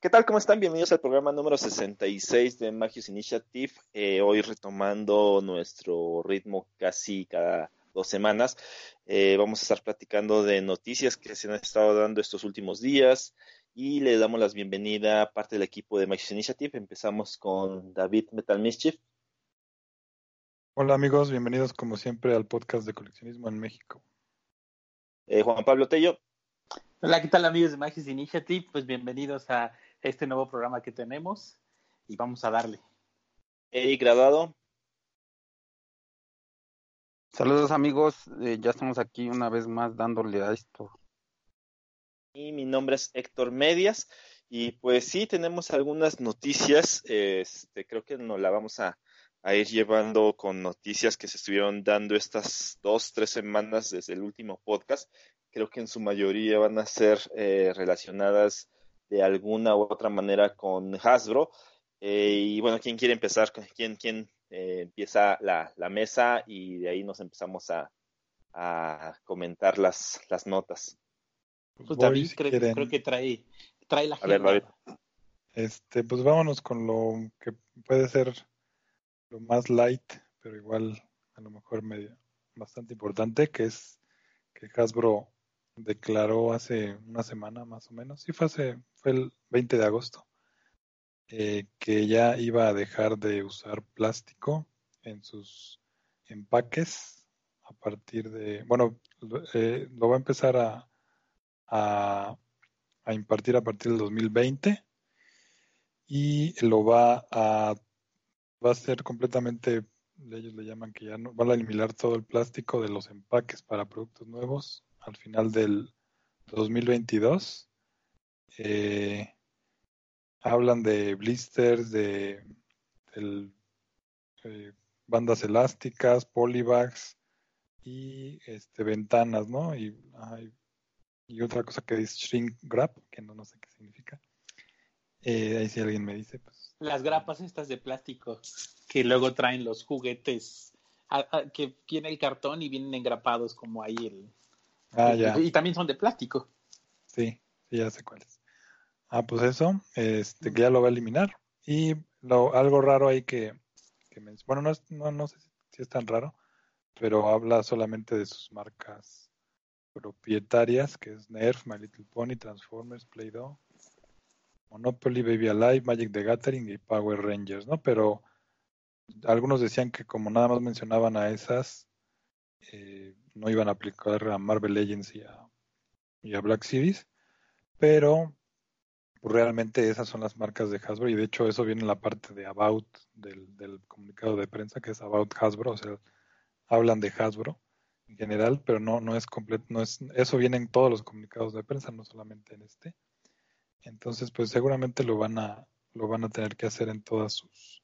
¿Qué tal? ¿Cómo están? Bienvenidos al programa número 66 de Magius Initiative. Eh, hoy retomando nuestro ritmo casi cada dos semanas. Eh, vamos a estar platicando de noticias que se han estado dando estos últimos días y le damos la bienvenida a parte del equipo de Magius Initiative. Empezamos con David Metal Mischief. Hola amigos, bienvenidos como siempre al podcast de coleccionismo en México. Eh, Juan Pablo Tello. Hola, ¿qué tal amigos de Magius Initiative? Pues bienvenidos a este nuevo programa que tenemos y vamos a darle. Eric Graduado. Saludos amigos, eh, ya estamos aquí una vez más dándole a esto. Y mi nombre es Héctor Medias y pues sí, tenemos algunas noticias, este, creo que nos la vamos a, a ir llevando con noticias que se estuvieron dando estas dos, tres semanas desde el último podcast. Creo que en su mayoría van a ser eh, relacionadas de alguna u otra manera con Hasbro. Eh, y bueno, ¿quién quiere empezar? ¿Quién, quién eh, empieza la, la, mesa? Y de ahí nos empezamos a, a comentar las, las notas. Pues David si creo, creo, que trae, trae la a ver, David. Este, pues vámonos con lo que puede ser lo más light, pero igual a lo mejor medio, bastante importante, que es que Hasbro declaró hace una semana más o menos, sí fue hace, fue el 20 de agosto, eh, que ya iba a dejar de usar plástico en sus empaques a partir de, bueno, eh, lo va a empezar a, a, a, impartir a partir del 2020 y lo va a, va a ser completamente, ellos le llaman que ya no, van a eliminar todo el plástico de los empaques para productos nuevos al final del 2022. Eh, hablan de blisters, de, eh, bandas elásticas, polybags y este, ventanas, ¿no? Y, y, otra cosa que dice shrink wrap, que no, no sé qué significa. Eh, ahí si alguien me dice, pues. Las grapas estas de plástico que luego traen los juguetes, que tiene el cartón y vienen engrapados como ahí el, Ah, ya. Y, y, también son de plástico. Sí, sí, ya sé cuáles. Ah, pues eso, este, que ya lo va a eliminar. Y lo, algo raro ahí que, que me, bueno, no, es, no, no sé si es tan raro, pero habla solamente de sus marcas propietarias, que es Nerf, My Little Pony, Transformers, Play-Doh, Monopoly, Baby Alive, Magic the Gathering y Power Rangers, ¿no? Pero algunos decían que como nada más mencionaban a esas, eh, no iban a aplicar a Marvel Legends y a, Black Series, pero pues, realmente esas son las marcas de Hasbro y de hecho eso viene en la parte de About del, del comunicado de prensa que es About Hasbro, o sea, hablan de Hasbro en general, pero no, no es completo, no es, eso viene en todos los comunicados de prensa, no solamente en este. Entonces, pues seguramente lo van a, lo van a tener que hacer en todas sus,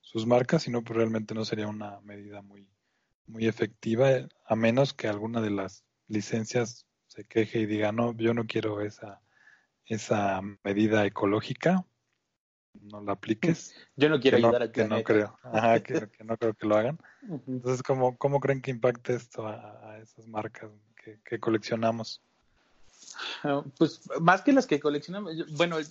sus marcas, si no, pues realmente no sería una medida muy, muy efectiva, a menos que alguna de las licencias se queje y diga, no, yo no quiero esa, esa medida ecológica, no la apliques. Yo no quiero que ayudar no, al que no creo, Ajá, que, que, no creo que lo hagan. Entonces, ¿cómo, ¿cómo creen que impacte esto a, a esas marcas que, que coleccionamos? Uh, pues más que las que coleccionamos, bueno, eh,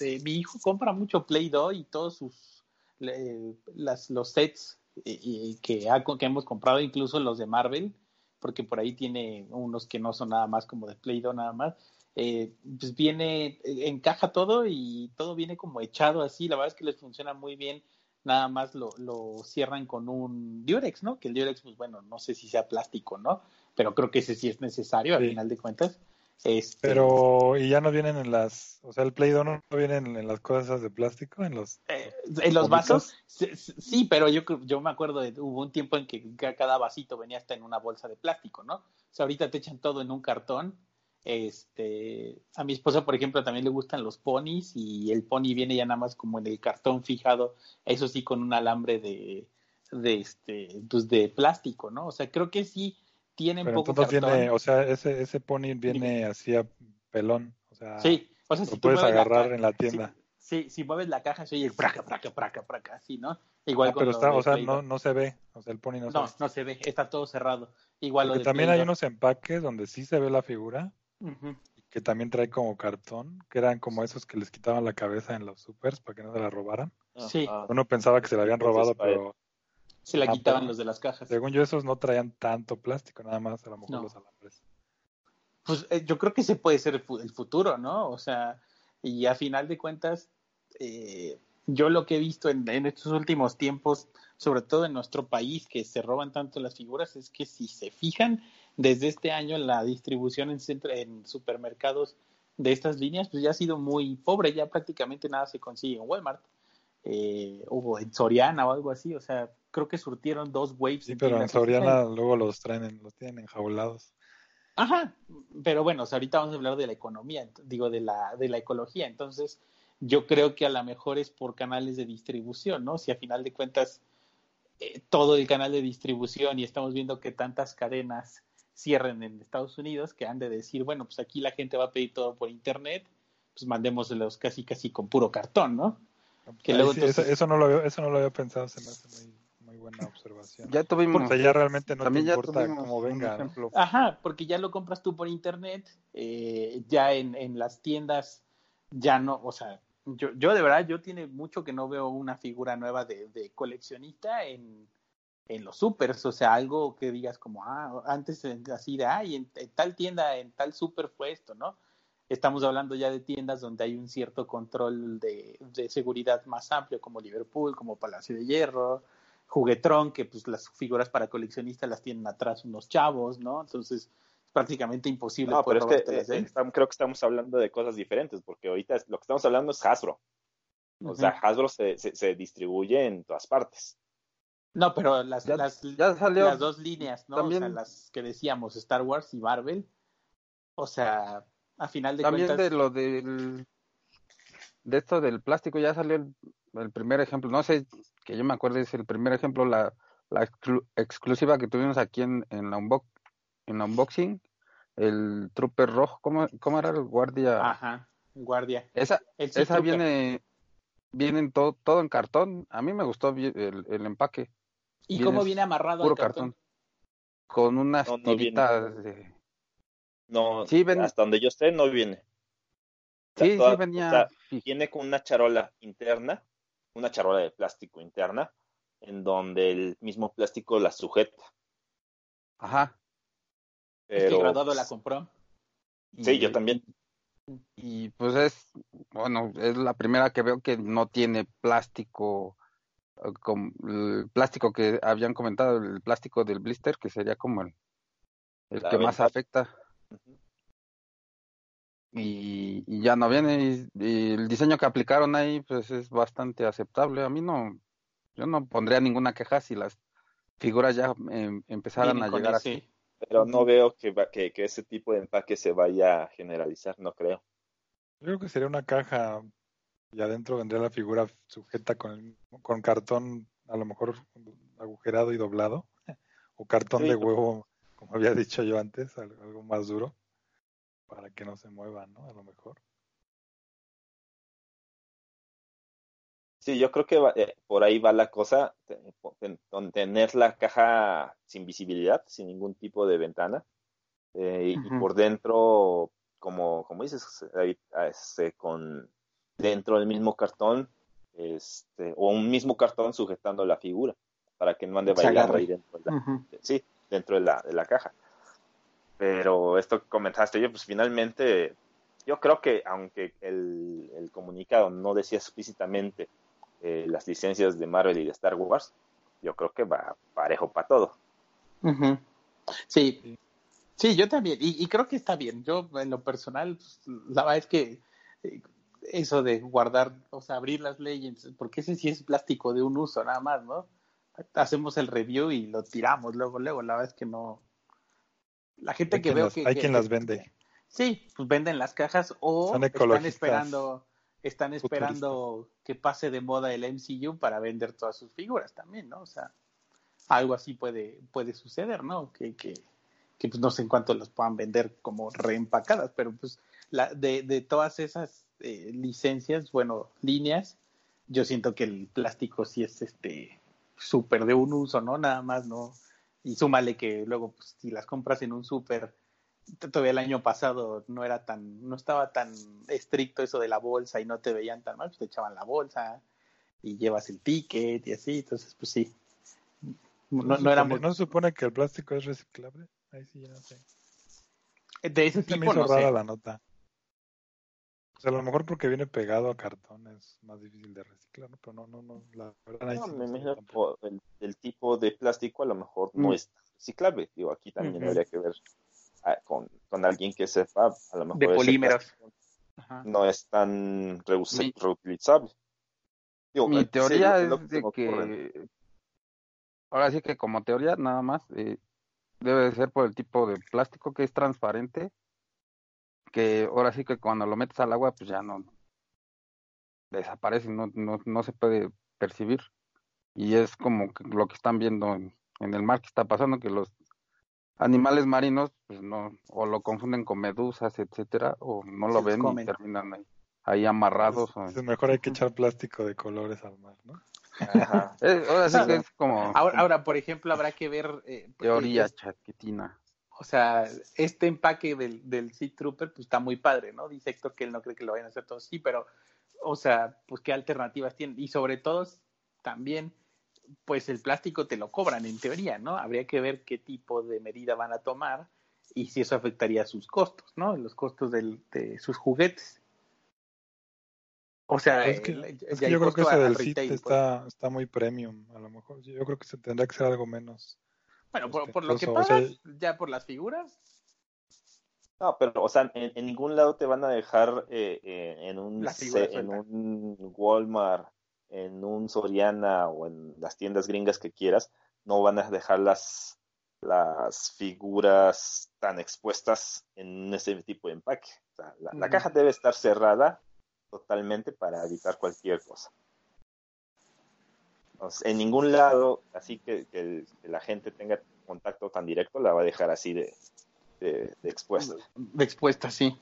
eh, mi hijo compra mucho Play-Doh y todos sus eh, las, los sets y, y que, ha, que, hemos comprado, incluso los de Marvel, porque por ahí tiene unos que no son nada más como de Play-Doh nada más. Eh, pues viene, encaja todo y todo viene como echado así. La verdad es que les funciona muy bien. Nada más lo, lo cierran con un Durex, ¿no? Que el Durex, pues bueno, no sé si sea plástico, ¿no? Pero creo que ese sí es necesario al final de cuentas. Este... Pero, ¿y ya no vienen en las, o sea, el Play-Doh no vienen en las cosas de plástico, en los... Eh, en los vasos? Sí, sí, pero yo, yo me acuerdo de, hubo un tiempo en que cada vasito venía hasta en una bolsa de plástico, ¿no? O sea, ahorita te echan todo en un cartón Este, a mi esposa, por ejemplo, también le gustan los ponis y el pony viene ya nada más como en el cartón fijado, eso sí con un alambre de, de este, pues de plástico, ¿no? O sea, creo que sí tienen Pero poco entonces cartón. viene, o sea, ese, ese pony viene así a pelón. O sea, Sí, o sea, lo si tú puedes mueves la agarrar ca- en la tienda. Sí, sí, si mueves la caja se oye el praca, praca, praca, praca, así, ¿no? Igual Ah, pero lo está, o sea, no, no se ve. O sea, el pony no, No, se ve. no se ve, está todo cerrado. Igual lo Porque de también hay unos empaques donde sí se ve la figura, Ujú. que también trae como cartón, que eran como esos que les quitaban la cabeza en los supers para que no se la robaran. Sí. Uno pensaba que se la habían robado, pero Se la Ah, quitaban pero- los de las cajas. según yo esos no traían tanto plástico, nada más a lo mejor No. los alambres. Pues eh, yo creo que ese puede ser el fu- el futuro, ¿no? O sea, y a final de cuentas, eh, yo lo que he visto en, en estos últimos tiempos, sobre todo en nuestro país, que se roban tanto las figuras, es que si se fijan, desde este año la distribución en, centro- en supermercados de estas líneas, pues ya ha sido muy pobre, ya prácticamente nada se consigue en Walmart. Eh, o en Soriana o algo así, o sea, creo que surtieron dos waves. Sí, pero en. Soriana luego los traen, en- los tienen enjaulados. Ajá, pero bueno, o sea, ahorita vamos a hablar de la economía, digo, de la, de la ecología. Entonces, yo creo que a lo mejor es por canales de distribución, ¿no? Si a final de cuentas eh, todo el canal de distribución y estamos viendo que tantas cadenas cierren en Estados Unidos que han de decir, bueno, pues aquí la gente va a pedir todo por internet, pues mandémoslos casi casi con puro cartón, ¿no? Que luego sí, entonces- eso, eso no lo había, eso no lo había pensado, se me hace muy, muy buena observación. Ya tuvimos. o sea, ya realmente no te importa cómo venga. Ajá, porque ya lo compras tú por internet, eh, ya en, en las tiendas ya no, o sea, yo, yo de verdad, yo tiene mucho que no veo una figura nueva de, de coleccionista en, en los supers, o sea, algo que digas como, ah, antes así de, ay, en, en tal tienda, en tal super fue esto, ¿no? Estamos hablando ya de tiendas donde hay un cierto control de, de seguridad más amplio, como Liverpool, como Palacio de Hierro, Juguetrón, que pues las figuras para coleccionistas las tienen atrás unos chavos, ¿no? Entonces es prácticamente imposible No, poder pero es que eh, ahí. estam- creo que estamos hablando de cosas diferentes, porque ahorita es- lo que estamos hablando es Hasbro. O sea, Ujú. Hasbro se, se, se distribuye en todas partes. No, pero las, Ya- las, ya salió las dos líneas, ¿no? O también- sea, las que decíamos, Star Wars y Marvel. O sea, a final de También cuentas. de lo del de esto del plástico ya salió el, el primer ejemplo, no sé, que yo me acuerdo es el primer ejemplo, la, la exclu- exclusiva que tuvimos aquí en, en, la unbox, en la unboxing, el Trooper rojo, ¿cómo, cómo era el guardia? Ajá, guardia. Esa, El esa Trooper. viene, viene en todo, todo en cartón, a mí me gustó el, el empaque, ¿Y viene cómo viene amarrado puro al cartón? cartón, con unas No, no viene. tiritas de... No, Sí, ven- hasta donde yo esté no viene. O sea, Sí, toda- sí venía o sea, fi- viene con una charola interna, una charola de plástico interna, en donde el mismo plástico la sujeta. Ajá. Es que el Pero, graduado la pues, compró. sí, y- yo también. Y pues es, bueno, es la primera que veo que no tiene plástico, eh, como el plástico que habían comentado, el plástico del blister, que sería como el, el La que más afecta. Y, y ya no viene. Y, y el diseño que aplicaron ahí, pues es bastante aceptable. A mí no, yo no pondría ninguna queja si las figuras ya em, empezaran a llegar así. Pero no veo que, va- que, que ese tipo de empaque se vaya a generalizar, no creo. Yo creo que sería una caja y adentro vendría la figura sujeta con, el- con cartón a lo mejor agujerado y doblado o cartón Sí. de huevo, como había dicho yo antes, al- algo más duro para que no se mueva, ¿no? A lo mejor. Sí, yo creo que va- eh, por ahí va la cosa, te- ten- ten- tener la caja sin visibilidad, sin ningún tipo de ventana, eh, y- por dentro, como, como dices, ahí, este, con dentro del mismo cartón, este, o un mismo cartón sujetando la figura, para que no ande bailando ahí dentro Ujú. sí, dentro de la, de la caja. Pero esto que comentaste, yo, pues finalmente, yo creo que aunque el, el comunicado no decía explícitamente eh, las licencias de Marvel y de Star Wars, yo creo que va parejo para todo. Ujú. Sí, sí, yo también, y, y creo que está bien. Yo, en lo personal, pues, la verdad es que eh, eso de guardar, o sea, abrir las Legends, porque ese sí es plástico de un uso, nada más, ¿no? Hacemos el review y lo tiramos luego, luego. La verdad es que no. La gente Hay que veo las- que. hay que- quien que- las vende. Sí, pues venden las cajas o están esperando, están esperando que pase de moda el MCU para vender todas sus figuras también, ¿no? O sea, algo así puede, puede suceder, ¿no? Que, que, que pues no sé en cuánto las puedan vender como reempacadas, pero pues la, de, de todas esas eh, licencias, bueno, líneas, yo siento que el plástico sí es este súper de un uso, ¿no? Nada más, ¿no? Y súmale que luego, pues, si las compras en un súper, todavía el año pasado no era tan, no estaba tan estricto eso de la bolsa y no te veían tan mal, pues te echaban la bolsa y llevas el ticket y así, entonces, pues sí. No, no era supone- muy- ¿No se supone que el plástico es reciclable? Ahí sí, ya no sé. de ese Se me tipo, hizo no rara sé. la nota. O sea, a lo mejor porque viene pegado a cartón es más difícil de reciclar, ¿no? Pero no, no, no, la verdad No, me imagino por el, el tipo de plástico a lo mejor no Mm. es reciclable. Digo, aquí también habría que ver ah, con, con alguien que sepa, a lo mejor De polímeros. no es tan reuse- Mi- reutilizable. Digo, Mi sí, teoría es que de ocurre. que, ahora sí que como teoría nada más, eh, debe de ser por el tipo de plástico que es transparente, que ahora sí que cuando lo metes al agua pues ya no desaparece, no, no, no se puede percibir. Y es como que lo que están viendo en, en el mar que está pasando, que los animales marinos pues no, o lo confunden con medusas, etcétera, o no lo ven y terminan ahí, ahí amarrados. o- mejor hay que echar plástico de colores al mar, ¿no? Ajá. Ahora sí que es como Ahora, ahora, por ejemplo, habrá que ver eh, es- chaquetina. O sea, este empaque del, del Sea Trooper, pues está muy padre, ¿no? Dice Héctor que él no cree que lo vayan a hacer todos, sí, pero, o sea, pues qué alternativas tienen. Y sobre todo, también, pues el plástico te lo cobran en teoría, ¿no? Habría que ver qué tipo de medida van a tomar y si eso afectaría sus costos, ¿no? Los costos del, de sus juguetes. O sea, Es que, el- es que yo creo que al del retail, pues. está, está muy premium, a lo mejor. Yo creo que se tendrá que ser algo menos. Bueno, por, por lo que ostentoso, o sea, pagas, ya por las figuras, No, pero, o sea, en, en ningún lado te van a dejar eh, eh, en, un, en un Walmart, en un Soriana o en las tiendas gringas que quieras, no van a dejar las, las figuras tan expuestas en ese tipo de empaque. O sea, la, la Ujú. caja debe estar cerrada totalmente para evitar cualquier cosa. O sea, en ningún lado, así que, que el- que la gente tenga contacto tan directo, la va a dejar así de, de- de expuesta. de expuesta, sí.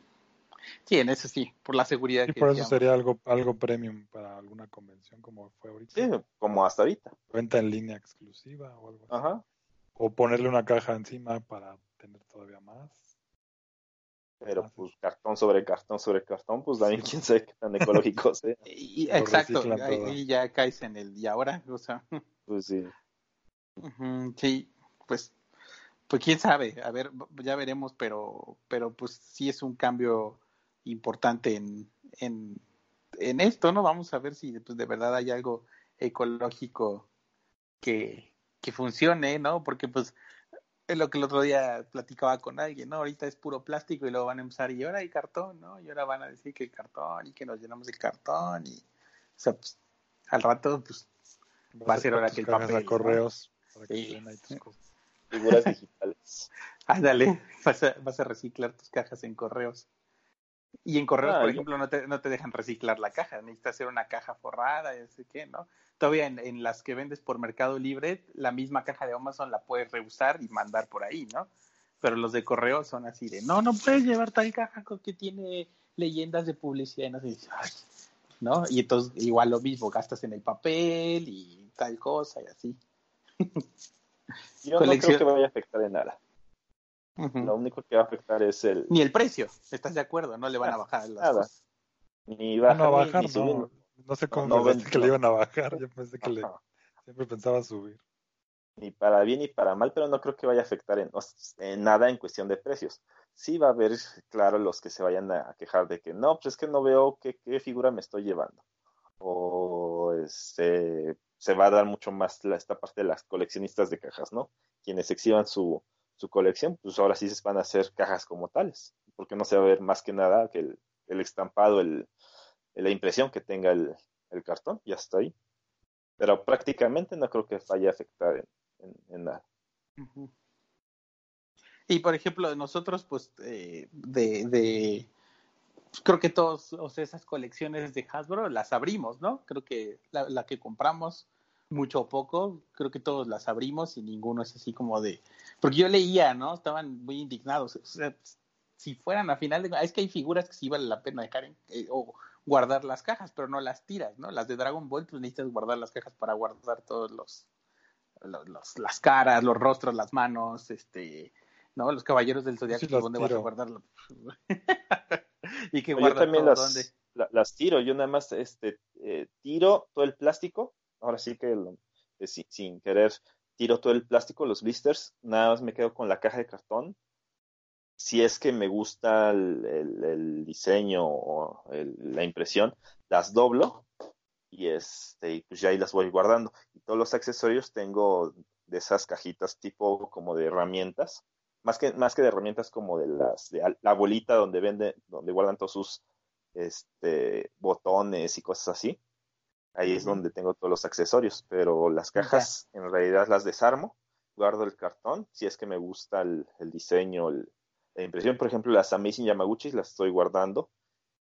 Sí, en eso sí, por la seguridad Y que por eso sería algo, algo premium para alguna convención como fue ahorita. Sí, como hasta ahorita. Venta en línea exclusiva o algo así. Ajá. O ponerle una caja encima para tener todavía más. Pero Ah, pues cartón sobre cartón sobre cartón, pues también quién sabe qué tan ecológico sea. Y- exacto, ahí, ya caes en el y ahora, o sea, Pues sí. sí, pues, pues quién sabe, a ver, ya veremos, pero, pero pues sí es un cambio importante en, en, en esto, ¿no? Vamos a ver si pues, de verdad hay algo ecológico que, que funcione, ¿no? Porque pues es lo que el otro día platicaba con alguien, ¿no? Ahorita es puro plástico y luego van a empezar y ahora hay cartón, ¿no? Y ahora van a decir que el cartón y que nos llenamos de cartón y, o sea, pues al rato, pues Va a ser ahora que el papel, a ¿no? correos para que Sí. te den ahí tus cosas. Figuras digitales. ándale, vas a, vas a reciclar tus cajas en correos. Y en correos, Ah, por ejemplo, no te, no te dejan reciclar la caja, necesitas hacer una caja forrada y así que, ¿no? Todavía en, en las que vendes por Mercado Libre, la misma caja de Amazon la puedes reusar y mandar por ahí, ¿no? Pero los de correo son así de, no, no puedes llevar tal caja que tiene leyendas de publicidad y no sé, ¿no? Y entonces igual lo mismo, gastas en el papel y tal cosa y así. Yo Colección- no creo que vaya a afectar en nada. Lo único que va a afectar es el Ni el precio, ¿estás de acuerdo? No le van a bajar las Nada. cosas. ni Ah, bajar, no, a ni- bajar, ni subir. no. No sé cómo No, pensaste que le iban a bajar. Yo pensé que le, siempre pensaba subir. ni para bien ni para mal, pero no creo que vaya a afectar en, en nada en cuestión de precios. Sí va a haber, claro, los que se vayan a quejar de que no, pues es que no veo qué, qué figura me estoy llevando. O este, se va a dar mucho más la, esta parte de las coleccionistas de cajas, ¿no? Quienes exhiban su, su colección, pues ahora sí se van a hacer cajas como tales, porque no se va a ver más que nada que el, el estampado, el, la impresión que tenga el, el cartón, ya está ahí. Pero prácticamente no creo que vaya a afectar en, nada. Y por ejemplo, nosotros, pues, eh, de, de, creo que sea, esas colecciones de Hasbro las abrimos, ¿no? Creo que la, que compramos, mucho o poco, creo que todos las abrimos y ninguno es así como de, porque yo leía, ¿no? Estaban muy indignados. O sea, si fueran a final de, es que hay figuras que sí vale la pena dejar en, eh, o guardar las cajas, pero no las tiras, ¿no? Las de Dragon Ball, pues necesitas guardar las cajas para guardar todos los, los, los las caras, los rostros, las manos, este, ¿no? Los caballeros del zodiaco, Sí, ¿dónde vas a guardarlo? y que Yo guardas también todo, las, las tiro, yo nada más este, eh, tiro todo el plástico, ahora sí que lo- eh, sin, sin querer tiro todo el plástico, los blisters, nada más me quedo con la caja de cartón. Si es que me gusta el, el- el diseño o el- la impresión, las doblo y este, y pues ya ahí las voy guardando. Y todos los accesorios tengo de esas cajitas tipo como de herramientas, más que, más que de herramientas como de las, de la bolita donde vende, donde guardan todos sus este, botones y cosas así. Ahí es donde tengo todos los accesorios, pero las cajas en realidad las desarmo, guardo el cartón, si es que me gusta el, el diseño, el- la impresión, por ejemplo, las Amazing Yamaguchis las estoy guardando,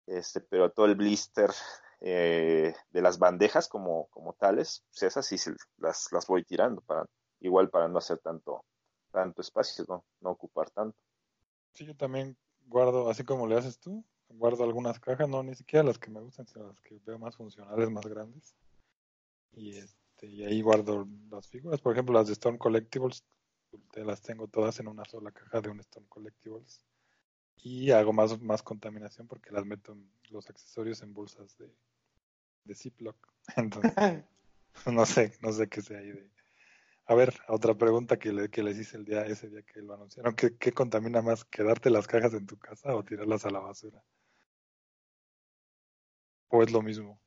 este, pero todo el blister eh, de las bandejas como, como tales, pues esas sí se- las, las voy tirando para, igual para no hacer tanto, tanto espacio, no, no ocupar tanto. Sí, yo también guardo, así como le haces tú, guardo algunas cajas, no ni siquiera las que me gustan, sino las que veo más funcionales, más grandes. Y este, y ahí guardo las figuras, por ejemplo, las de Stone Collectibles, te las tengo todas en una sola caja de un Stone Collectibles. Y hago más, más contaminación porque las meto en los accesorios en bolsas de, Ziploc. Entonces, no sé, no sé qué sea ahí de. A ver, otra pregunta que, le, que les hice el día, ese día que lo anunciaron. ¿Qué, ¿Qué contamina más? ¿Quedarte las cajas en tu casa o tirarlas a la basura? ¿O es lo mismo?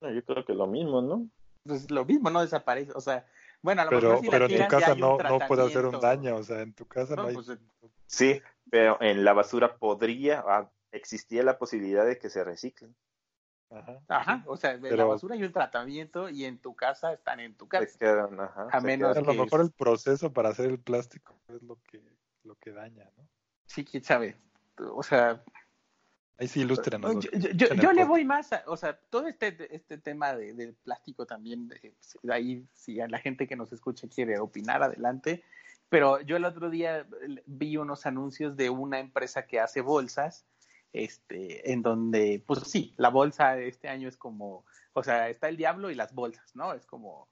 No, yo creo que lo mismo, ¿no? Pues lo mismo, no desaparece, o sea, bueno, a lo Pero, mejor si pero en tu casa no, no puede hacer un daño. O sea, en tu casa no, No, hay. pues, Sí, pero en la basura podría, ah, existía la posibilidad de que se reciclen. Ajá. Ajá, o sea, de la basura hay un tratamiento y en tu casa están en tu casa. Se quedan, ajá, A se menos quedan. A lo que mejor el proceso para hacer el plástico es lo que, lo que daña, ¿no? Sí, quién sabe. O sea, Ahí sí ilústrenos. yo, yo- yo- en el yo le voy más, a, o sea, todo este, este tema de, del plástico también, de, de ahí si a la gente que nos escucha quiere opinar, adelante. Pero yo el otro día vi unos anuncios de una empresa que hace bolsas, este, en donde, pues sí, la bolsa este año es como, o sea, está el diablo y las bolsas, ¿no? Es como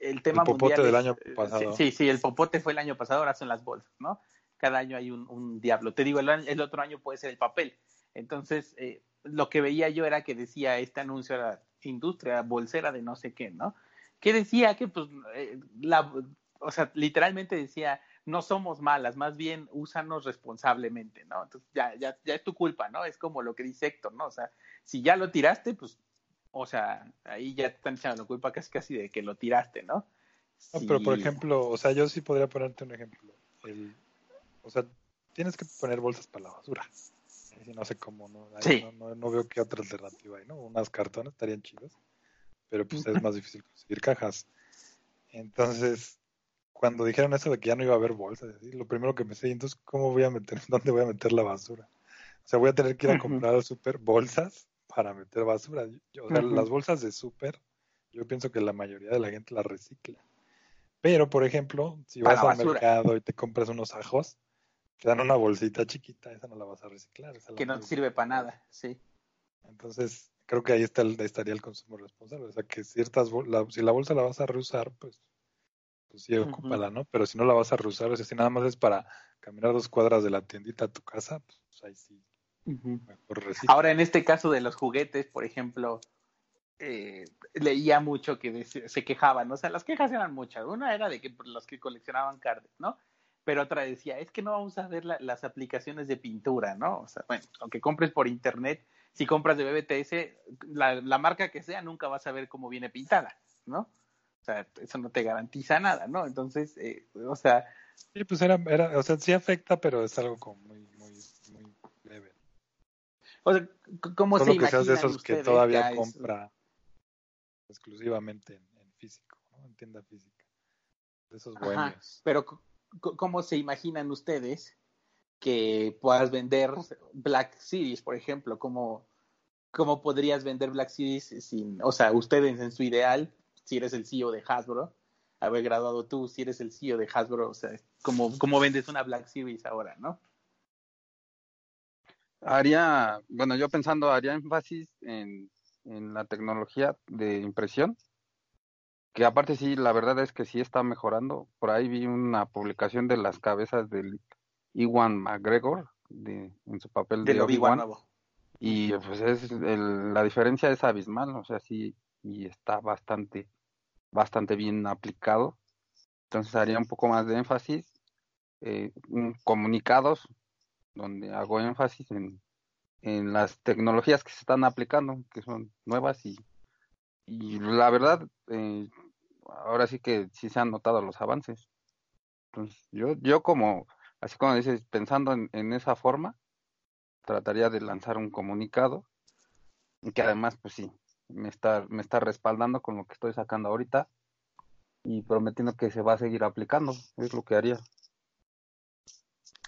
el tema popote mundial del es- año eh, pasado. Sí, sí, el popote fue el año pasado, ahora son las bolsas, ¿no? Cada año hay un, un diablo. Te digo, el, el otro año puede ser el papel. Entonces, eh, lo que veía yo era que decía este anuncio era industria bolsera de no sé qué, ¿no? Que decía que, pues, eh, la, o sea, literalmente decía, no somos malas, más bien úsanos responsablemente, ¿no? Entonces, ya, ya, ya es tu culpa, ¿no? Es como lo que dice Héctor, ¿no? O sea, si ya lo tiraste, pues, o sea, ahí ya te están echando la culpa casi casi de que lo tiraste, ¿no? No, pero por ejemplo, o sea, yo sí podría ponerte un ejemplo. El, o sea, tienes que poner bolsas para la basura. Sí no sé cómo, no, Ahí Sí. no, no, no veo qué otra alternativa hay, ¿no? Unas cartones estarían chidas, pero pues es más difícil conseguir cajas. Entonces, cuando dijeron eso de que ya no iba a haber bolsas, lo primero que me sé, entonces, ¿cómo voy a meter, dónde voy a meter la basura? O sea, voy a tener que ir a comprar al súper bolsas para meter basura. Yo- o sea, Ujú. las bolsas de súper, yo pienso que la mayoría de la gente las recicla. Pero, por ejemplo, si vas al mercado y te compras unos ajos, te dan una bolsita chiquita, esa no la vas a reciclar. esa que no te sirve para nada, sí. Entonces, creo que ahí está el- estaría el consumo responsable. O sea, que ciertas la- si la bolsa la vas a reusar, pues, pues sí, ocúpala, ¿no? Pero si no la vas a reusar, o sea, si nada más es para caminar dos cuadras de la tiendita a tu casa, pues ahí sí, mejor recicla. Ahora, en este caso de los juguetes, por ejemplo, eh, leía mucho que se quejaban, o sea, las quejas eran muchas. Una era de que por los que coleccionaban cartas, ¿no? Pero otra decía, es que no vamos a ver la- las aplicaciones de pintura, ¿no? O sea, bueno, aunque compres por internet, si compras de BBTS, la, la marca que sea, nunca vas a ver cómo viene pintada, ¿no? O sea, eso no te garantiza nada, ¿no? Entonces, eh, o sea, Sí, pues era, era, o sea, sí afecta, pero es algo como muy, muy, muy leve. o sea, ¿cómo Solo se que seas de esos que todavía compra exclusivamente en, en físico, ¿no? En tienda física. De esos Ajá, bohemios. pero ¿cómo se imaginan ustedes que puedas vender Black Series, por ejemplo? ¿Cómo, cómo podrías vender Black Series sin, o sea, ustedes en su ideal, si eres el CEO de Hasbro, haber graduado tú, si eres el CEO de Hasbro, o sea, ¿cómo, cómo vendes una Black Series ahora, no? Haría, bueno, yo pensando, haría énfasis en, en la tecnología de impresión, que aparte sí, la verdad es que sí está mejorando. Por ahí vi una publicación de las cabezas del Iwan McGregor de, en su papel de, Obi-Wan. y pues es el, la diferencia es abismal, o sea, sí, y está bastante, bastante bien aplicado. Entonces haría un poco más de énfasis, eh, comunicados, donde hago énfasis en, en las tecnologías que se están aplicando, que son nuevas y, y la verdad, eh, ahora sí que sí se han notado los avances. Entonces, yo, yo como, así como dices, pensando en, esa forma, trataría de lanzar un comunicado que además, pues sí, me está, me está respaldando con lo que estoy sacando ahorita y prometiendo que se va a seguir aplicando, es lo que haría.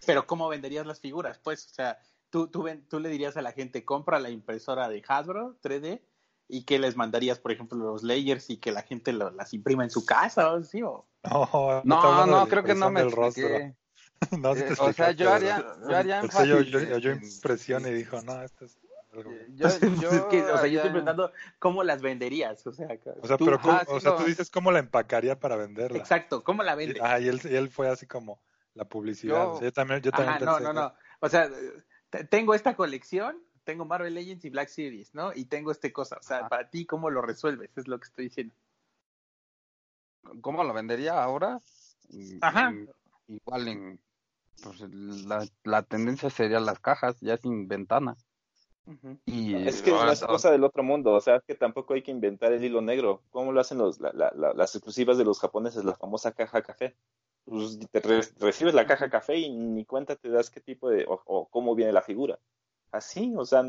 Pero ¿cómo venderías las figuras? Pues, o sea, tú, tú, tú le dirías a la gente, compra la impresora de Hasbro 3D y que les mandarías, por ejemplo, los layers y que la gente lo, las imprima en su casa o así, o... No, no, no creo que no me expliqué. no, eh, o sea, yo haría, yo haría énfasis yo, yo, yo, impresión y dijo, no, esto es algo... Yo, yo, es que, o sea, yo estoy preguntando cómo las venderías, o sea, o sea, tú, pero ah, o sea, tú dices cómo la empacaría para venderla. Exacto, cómo la vendes. Ah, y él, y él fue así como la publicidad. Yo, también, yo también Ajá, pensé, no, no, no. O sea, tengo esta colección, tengo Marvel Legends y Black Series, ¿no? Y tengo este cosa. O sea, Ajá. para ti, ¿cómo lo resuelves? Es lo que estoy diciendo. ¿Cómo lo vendería ahora? Ajá. Igual en. Pues la, la tendencia sería las cajas, ya sin ventana. Uh -huh. y, es que ahora, es una cosa del otro mundo, o sea, que tampoco hay que inventar el hilo negro. ¿Cómo lo hacen los, la, la, las exclusivas de los japoneses, la famosa caja café? Pues te re recibes la caja café y ni cuenta te das qué tipo de, o, o cómo viene la figura así, o sea,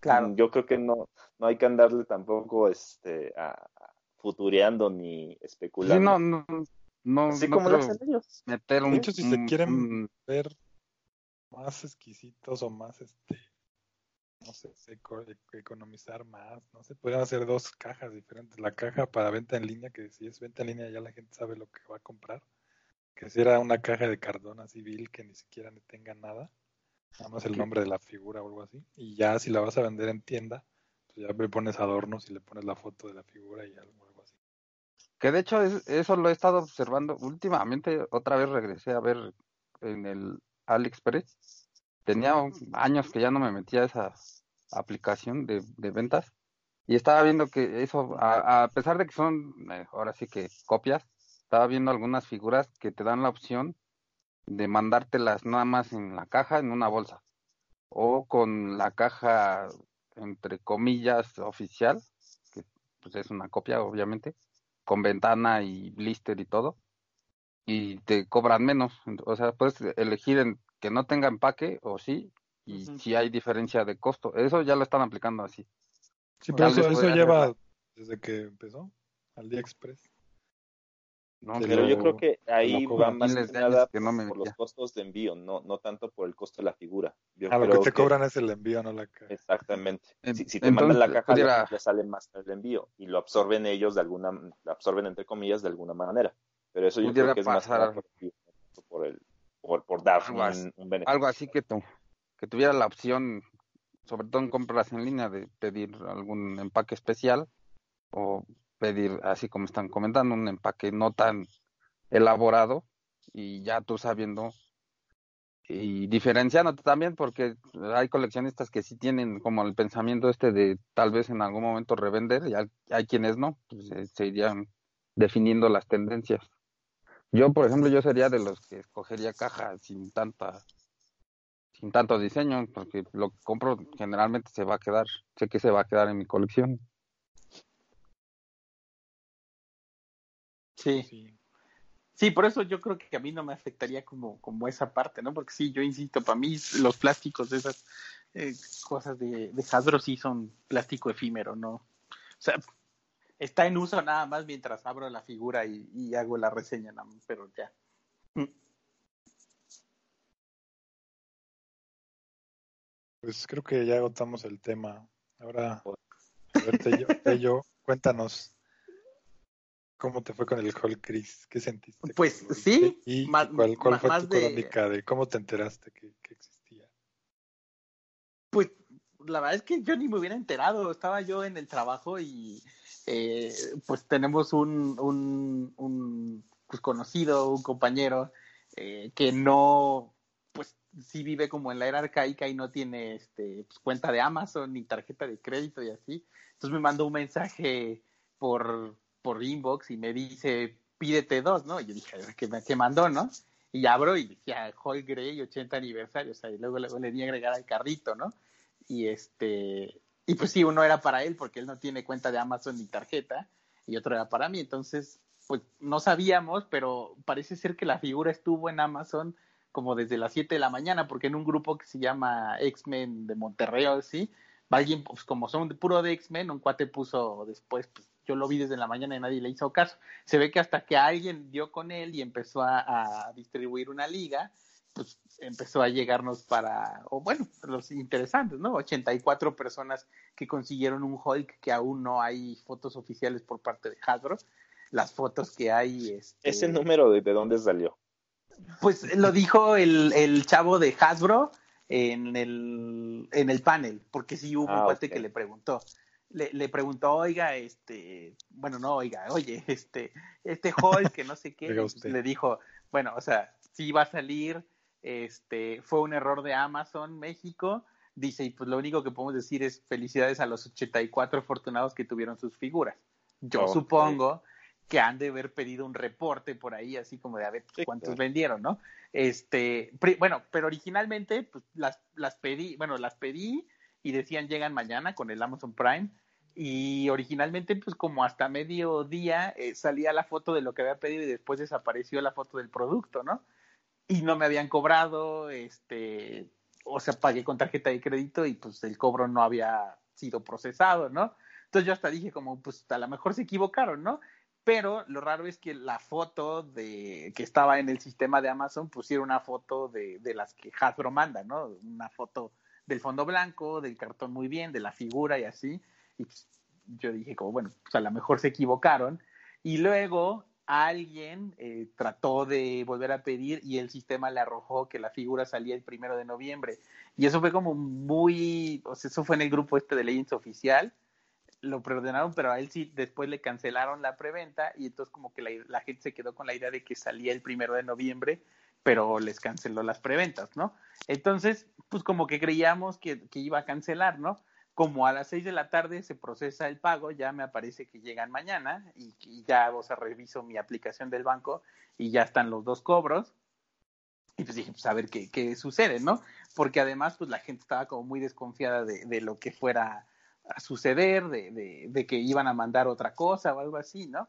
claro. yo creo que no, no hay que andarle tampoco este, a, a futureando ni especulando. Sí, no, no, no, así no como lo hacen ellos. Meter un, de hecho, si un, se quieren un, ver más exquisitos o más, este, no sé, eco, economizar más, no sé, pueden hacer dos cajas diferentes. La caja para venta en línea, que si es venta en línea ya la gente sabe lo que va a comprar. Que si era una caja de cardona civil que ni siquiera tenga nada nada más el nombre de la figura o algo así. Y ya si la vas a vender en tienda, pues ya le pones adornos y le pones la foto de la figura y algo, algo así. Que de hecho es, eso lo he estado observando últimamente, otra vez regresé a ver en el AliExpress. Tenía años que ya no me metía a esa aplicación de, de ventas y estaba viendo que eso, a, a pesar de que son, eh, ahora sí que copias, estaba viendo algunas figuras que te dan la opción de mandártelas nada más en la caja, en una bolsa, o con la caja, entre comillas, oficial, que pues es una copia, obviamente, con ventana y blister y todo, y te cobran menos. O sea, puedes elegir en que no tenga empaque o sí, y uh -huh. si hay diferencia de costo. Eso ya lo están aplicando así. Sí, pero eso, eso lleva desde que empezó al día express. No, pero yo creo que ahí va más que nada que no por los costos de envío, no, no tanto por el costo de la figura. Yo ah, lo que te que... cobran es el envío, no la caja. Exactamente. Si, si te Entonces, mandan la caja, pudiera... le sale más el envío y lo absorben ellos de alguna, lo absorben entre comillas de alguna manera. Pero eso yo creo que es más por, por, el, por, por dar algo, un, un, beneficio. Algo así que, tu, que tuviera la opción, sobre todo en compras en línea, de pedir algún empaque especial o pedir, así como están comentando, un empaque no tan elaborado y ya tú sabiendo y diferenciándote también porque hay coleccionistas que sí tienen como el pensamiento este de tal vez en algún momento revender y hay, quienes no, pues eh, se irían definiendo las tendencias. Yo, por ejemplo, yo sería de los que escogería caja sin tanta sin tanto diseño, porque lo que compro generalmente se va a quedar, sé que se va a quedar en mi colección. Sí. sí. Por eso yo creo que a mí no me afectaría como, como esa parte, ¿no? Porque sí, yo insisto, para mí los plásticos de esas eh, cosas de, de Hasbro sí son plástico efímero, ¿no? O sea, está en uso nada más mientras abro la figura y, hago la reseña, nada más, pero ya. Mm. Pues creo que ya agotamos el tema. Ahora, a ver, Tello, Tello, cuéntanos cómo te fue con el Hulk Chris, qué sentiste. Pues sí, y cuál, fue más tu de- crónica de cómo te enteraste que, que existía. Pues la verdad es que yo ni me hubiera enterado, estaba yo en el trabajo y eh, pues tenemos un, un, un, pues, conocido, un compañero eh, que no, pues sí vive como en la era arcaica y no tiene este, pues, cuenta de Amazon ni tarjeta de crédito y así. Entonces me mandó un mensaje por, por inbox y me dice, pídete dos, ¿no? Y yo dije, ¿qué, me- qué mandó, no? Y abro y decía Hall Grey 80 aniversario, o sea, y luego, luego le di a agregar al carrito, ¿no? Y este, y pues sí, uno era para él porque él no tiene cuenta de Amazon ni tarjeta, y otro era para mí, entonces, pues no sabíamos, pero parece ser que la figura estuvo en Amazon como desde las 7 de la mañana, porque en un grupo que se llama X-Men de Monterrey o así, alguien, pues como son puro de X-Men, un cuate puso después, pues yo lo vi desde la mañana y nadie le hizo caso. Se ve que hasta que alguien dio con él y empezó a, a distribuir una liga, pues empezó a llegarnos para, o bueno, los interesantes, ¿no? 84 personas que consiguieron un Hulk que aún no hay fotos oficiales por parte de Hasbro. Las fotos que hay, este, Ese número de, de dónde salió. pues lo dijo el, el chavo de Hasbro en el, en el panel, porque sí hubo Ah, un cuate ok. que le preguntó. Le, le preguntó, oiga, este, bueno, no, oiga, oye, este, este Hulk, que no sé qué, le dijo, bueno, o sea, sí va a salir, este, fue un error de Amazon México, dice, y pues lo único que podemos decir es felicidades a los 84 afortunados que tuvieron sus figuras. Yo supongo que han de haber pedido un reporte por ahí, así como de a ver Sí, cuántos claro. vendieron, ¿no? Este, bueno, pero originalmente pues, las, las pedí, bueno, las pedí y decían llegan mañana con el Amazon Prime y originalmente pues como hasta mediodía eh, salía la foto de lo que había pedido y después desapareció la foto del producto, ¿no? Y no me habían cobrado, este, o sea, pagué con tarjeta de crédito y pues el cobro no había sido procesado, ¿no? Entonces yo hasta dije como, pues a lo mejor se equivocaron, ¿no? Pero lo raro es que la foto de que estaba en el sistema de Amazon pusiera una foto de, de las que Hasbro manda, ¿no? Una foto del fondo blanco, del cartón muy bien, de la figura y así. Y pues, yo dije como, bueno, pues a lo mejor se equivocaron. Y luego alguien eh, trató de volver a pedir y el sistema le arrojó que la figura salía el primero de noviembre. Y eso fue como muy, o sea, eso fue en el grupo este de Legends oficial lo preordenaron, pero a él sí después le cancelaron la preventa y entonces como que la, la, gente se quedó con la idea de que salía el primero de noviembre, pero les canceló las preventas, ¿no? Entonces, pues como que creíamos que, iba a cancelar, ¿no? Como a las seis de la tarde se procesa el pago, ya me aparece que llegan mañana y, y ya, o sea, reviso mi aplicación del banco y ya están los dos cobros. Y pues dije, pues a ver qué, sucede, ¿no? Porque además, pues la gente estaba como muy desconfiada de, de lo que fuera a suceder, de, de, de, que iban a mandar otra cosa o algo así, ¿no?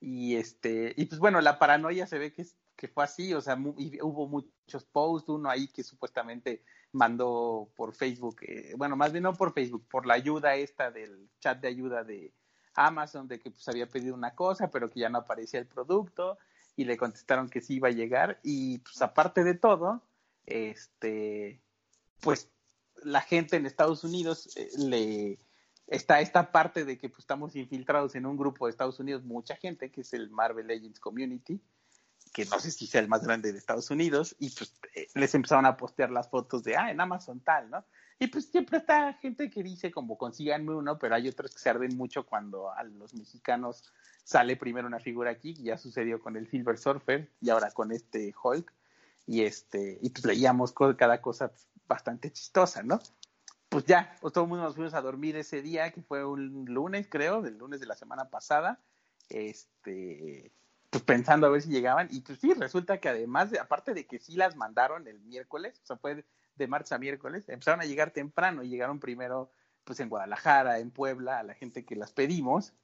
Y este, y pues bueno, la paranoia se ve que, que fue así, o sea, mu y hubo muchos posts, uno ahí que supuestamente mandó por Facebook, eh, bueno, más bien no por Facebook, por la ayuda esta del chat de ayuda de Amazon, de que pues había pedido una cosa, pero que ya no aparecía el producto, y le contestaron que sí iba a llegar, y pues aparte de todo, este, pues la gente en Estados Unidos eh, le está esta parte de que pues, estamos infiltrados en un grupo de Estados Unidos, mucha gente, que es el Marvel Legends Community, que no sé si sea el más grande de Estados Unidos, y pues eh, les empezaron a postear las fotos de, ah, en Amazon tal, ¿no? Y pues siempre está gente que dice como consíganme uno, pero hay otros que se arden mucho cuando a los mexicanos sale primero una figura aquí, que ya sucedió con el Silver Surfer y ahora con este Hulk, y este, y pues leíamos cada cosa bastante chistosa, ¿no? pues ya, pues todo el mundo nos fuimos a dormir ese día, que fue un lunes, creo, del lunes de la semana pasada, este, pues pensando a ver si llegaban, y pues sí, resulta que además, de, aparte de que sí las mandaron el miércoles, o sea, fue de martes a miércoles, empezaron a llegar temprano, y llegaron primero, pues en Guadalajara, en Puebla, a la gente que las pedimos,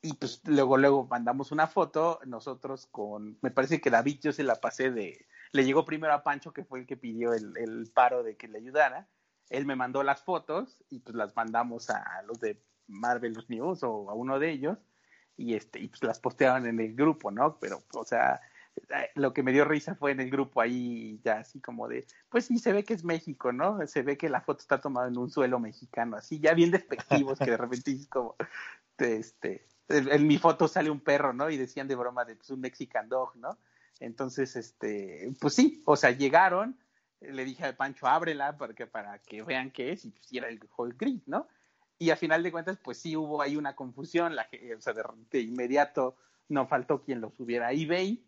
y pues luego, luego mandamos una foto, nosotros con, me parece que David yo se la pasé de, le llegó primero a Pancho, que fue el que pidió el, el paro de que le ayudara, él me mandó las fotos y pues las mandamos a los de Marvelous News o a uno de ellos y este y pues las posteaban en el grupo, ¿no? Pero o sea, eh, lo que me dio risa fue en el grupo ahí ya así como de, pues sí, se ve que es México, ¿no? Se ve que la foto está tomada en un suelo mexicano, así ya bien despectivos que de repente es como, este, en, mi foto sale un perro, ¿no? Y decían de broma de pues, un Mexican dog, ¿no? Entonces, este, pues sí, o sea, llegaron, le dije a Pancho, ábrela para que, para que vean qué es, y pues era el Whole Grid, ¿no? Y a final de cuentas, pues sí hubo ahí una confusión, la, o sea, de, de inmediato no faltó quien lo subiera a eBay,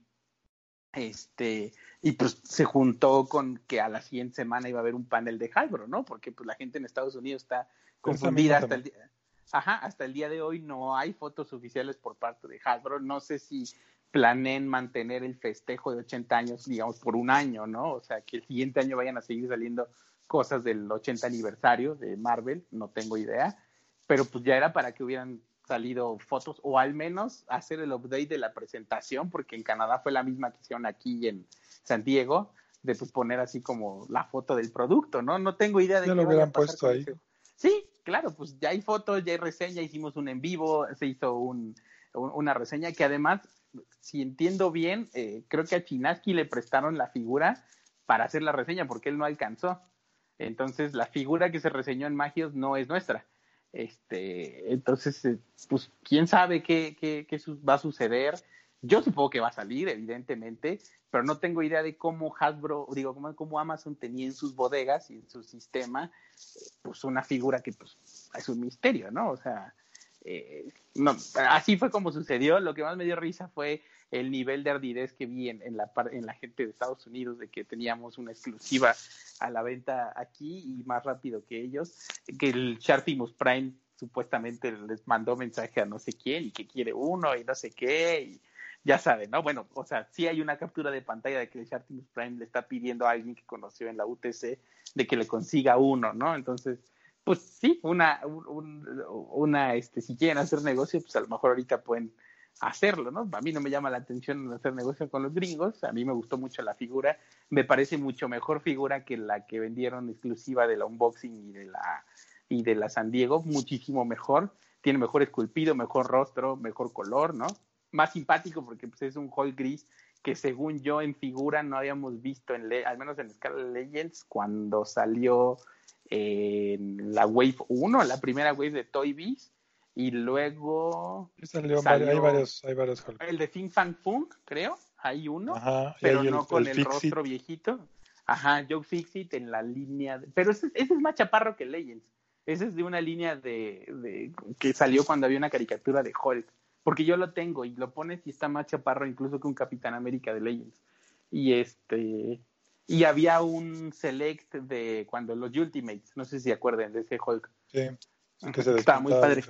este, y pues se juntó con que a la siguiente semana iba a haber un panel de Hasbro, ¿no? Porque pues la gente en Estados Unidos está confundida hasta el día. Ajá, hasta el día de hoy no hay fotos oficiales por parte de Hasbro. No sé si planeen mantener el festejo de 80 años, digamos, por un año, ¿no? O sea, que el siguiente año vayan a seguir saliendo cosas del 80 aniversario de Marvel, no tengo idea, pero pues ya era para que hubieran salido fotos o al menos hacer el update de la presentación, porque en Canadá fue la misma que hicieron aquí en San Diego, de pues poner así como la foto del producto, ¿no? No tengo idea de ya lo hubieran puesto ahí. Sí, claro, pues ya hay fotos, ya hay reseña, hicimos un en vivo, se hizo un, una reseña que además, si entiendo bien, eh, creo que a Chinaski le prestaron la figura para hacer la reseña porque él no alcanzó. Entonces, la figura que se reseñó en Magios no es nuestra. Este, entonces, eh, pues, quién sabe qué, qué, qué va a suceder. Yo supongo que va a salir, evidentemente, pero no tengo idea de cómo Hasbro, digo, cómo, Amazon tenía en sus bodegas y en su sistema, pues una figura que pues es un misterio, ¿no? O sea, eh, no, así fue como sucedió. Lo que más me dio risa fue el nivel de ardidez que vi en, en, la, en la gente de Estados Unidos de que teníamos una exclusiva a la venta aquí y más rápido que ellos, que el Sharpimus Prime supuestamente les mandó mensaje a no sé quién y que quiere uno y no sé qué y ya saben, ¿no? Bueno, o sea, sí hay una captura de pantalla de que el Sharpimus Prime le está pidiendo a alguien que conoció en la UTC de que le consiga uno, ¿no? Entonces, pues sí, una, una, este, si quieren hacer negocio, pues a lo mejor ahorita pueden hacerlo, ¿no? A mí no me llama la atención hacer negocio con los gringos, a mí me gustó mucho la figura, me parece mucho mejor figura que la que vendieron exclusiva de la unboxing y de la y de la San Diego, muchísimo mejor, tiene mejor esculpido, mejor rostro, mejor color, ¿no? Más simpático porque pues, es un hall gris que según yo en figura no habíamos visto, en al menos en escala Legends, cuando salió en la Wave 1, la primera Wave de Toy Biz, y luego salió, hay varios, hay varios El de Fin Fan Funk, creo, hay uno, pero no con el, rostro viejito. Ajá, Joe Fixit en la línea, pero ese, ese, es más chaparro que Legends. Ese es de una línea de, de, que salió cuando había una caricatura de Hulk, porque yo lo tengo y lo pones y está más chaparro incluso que un Capitán América de Legends. Y este y había un select de cuando los Ultimates, no sé si se acuerdan de ese Hulk. Sí, que se está muy padre.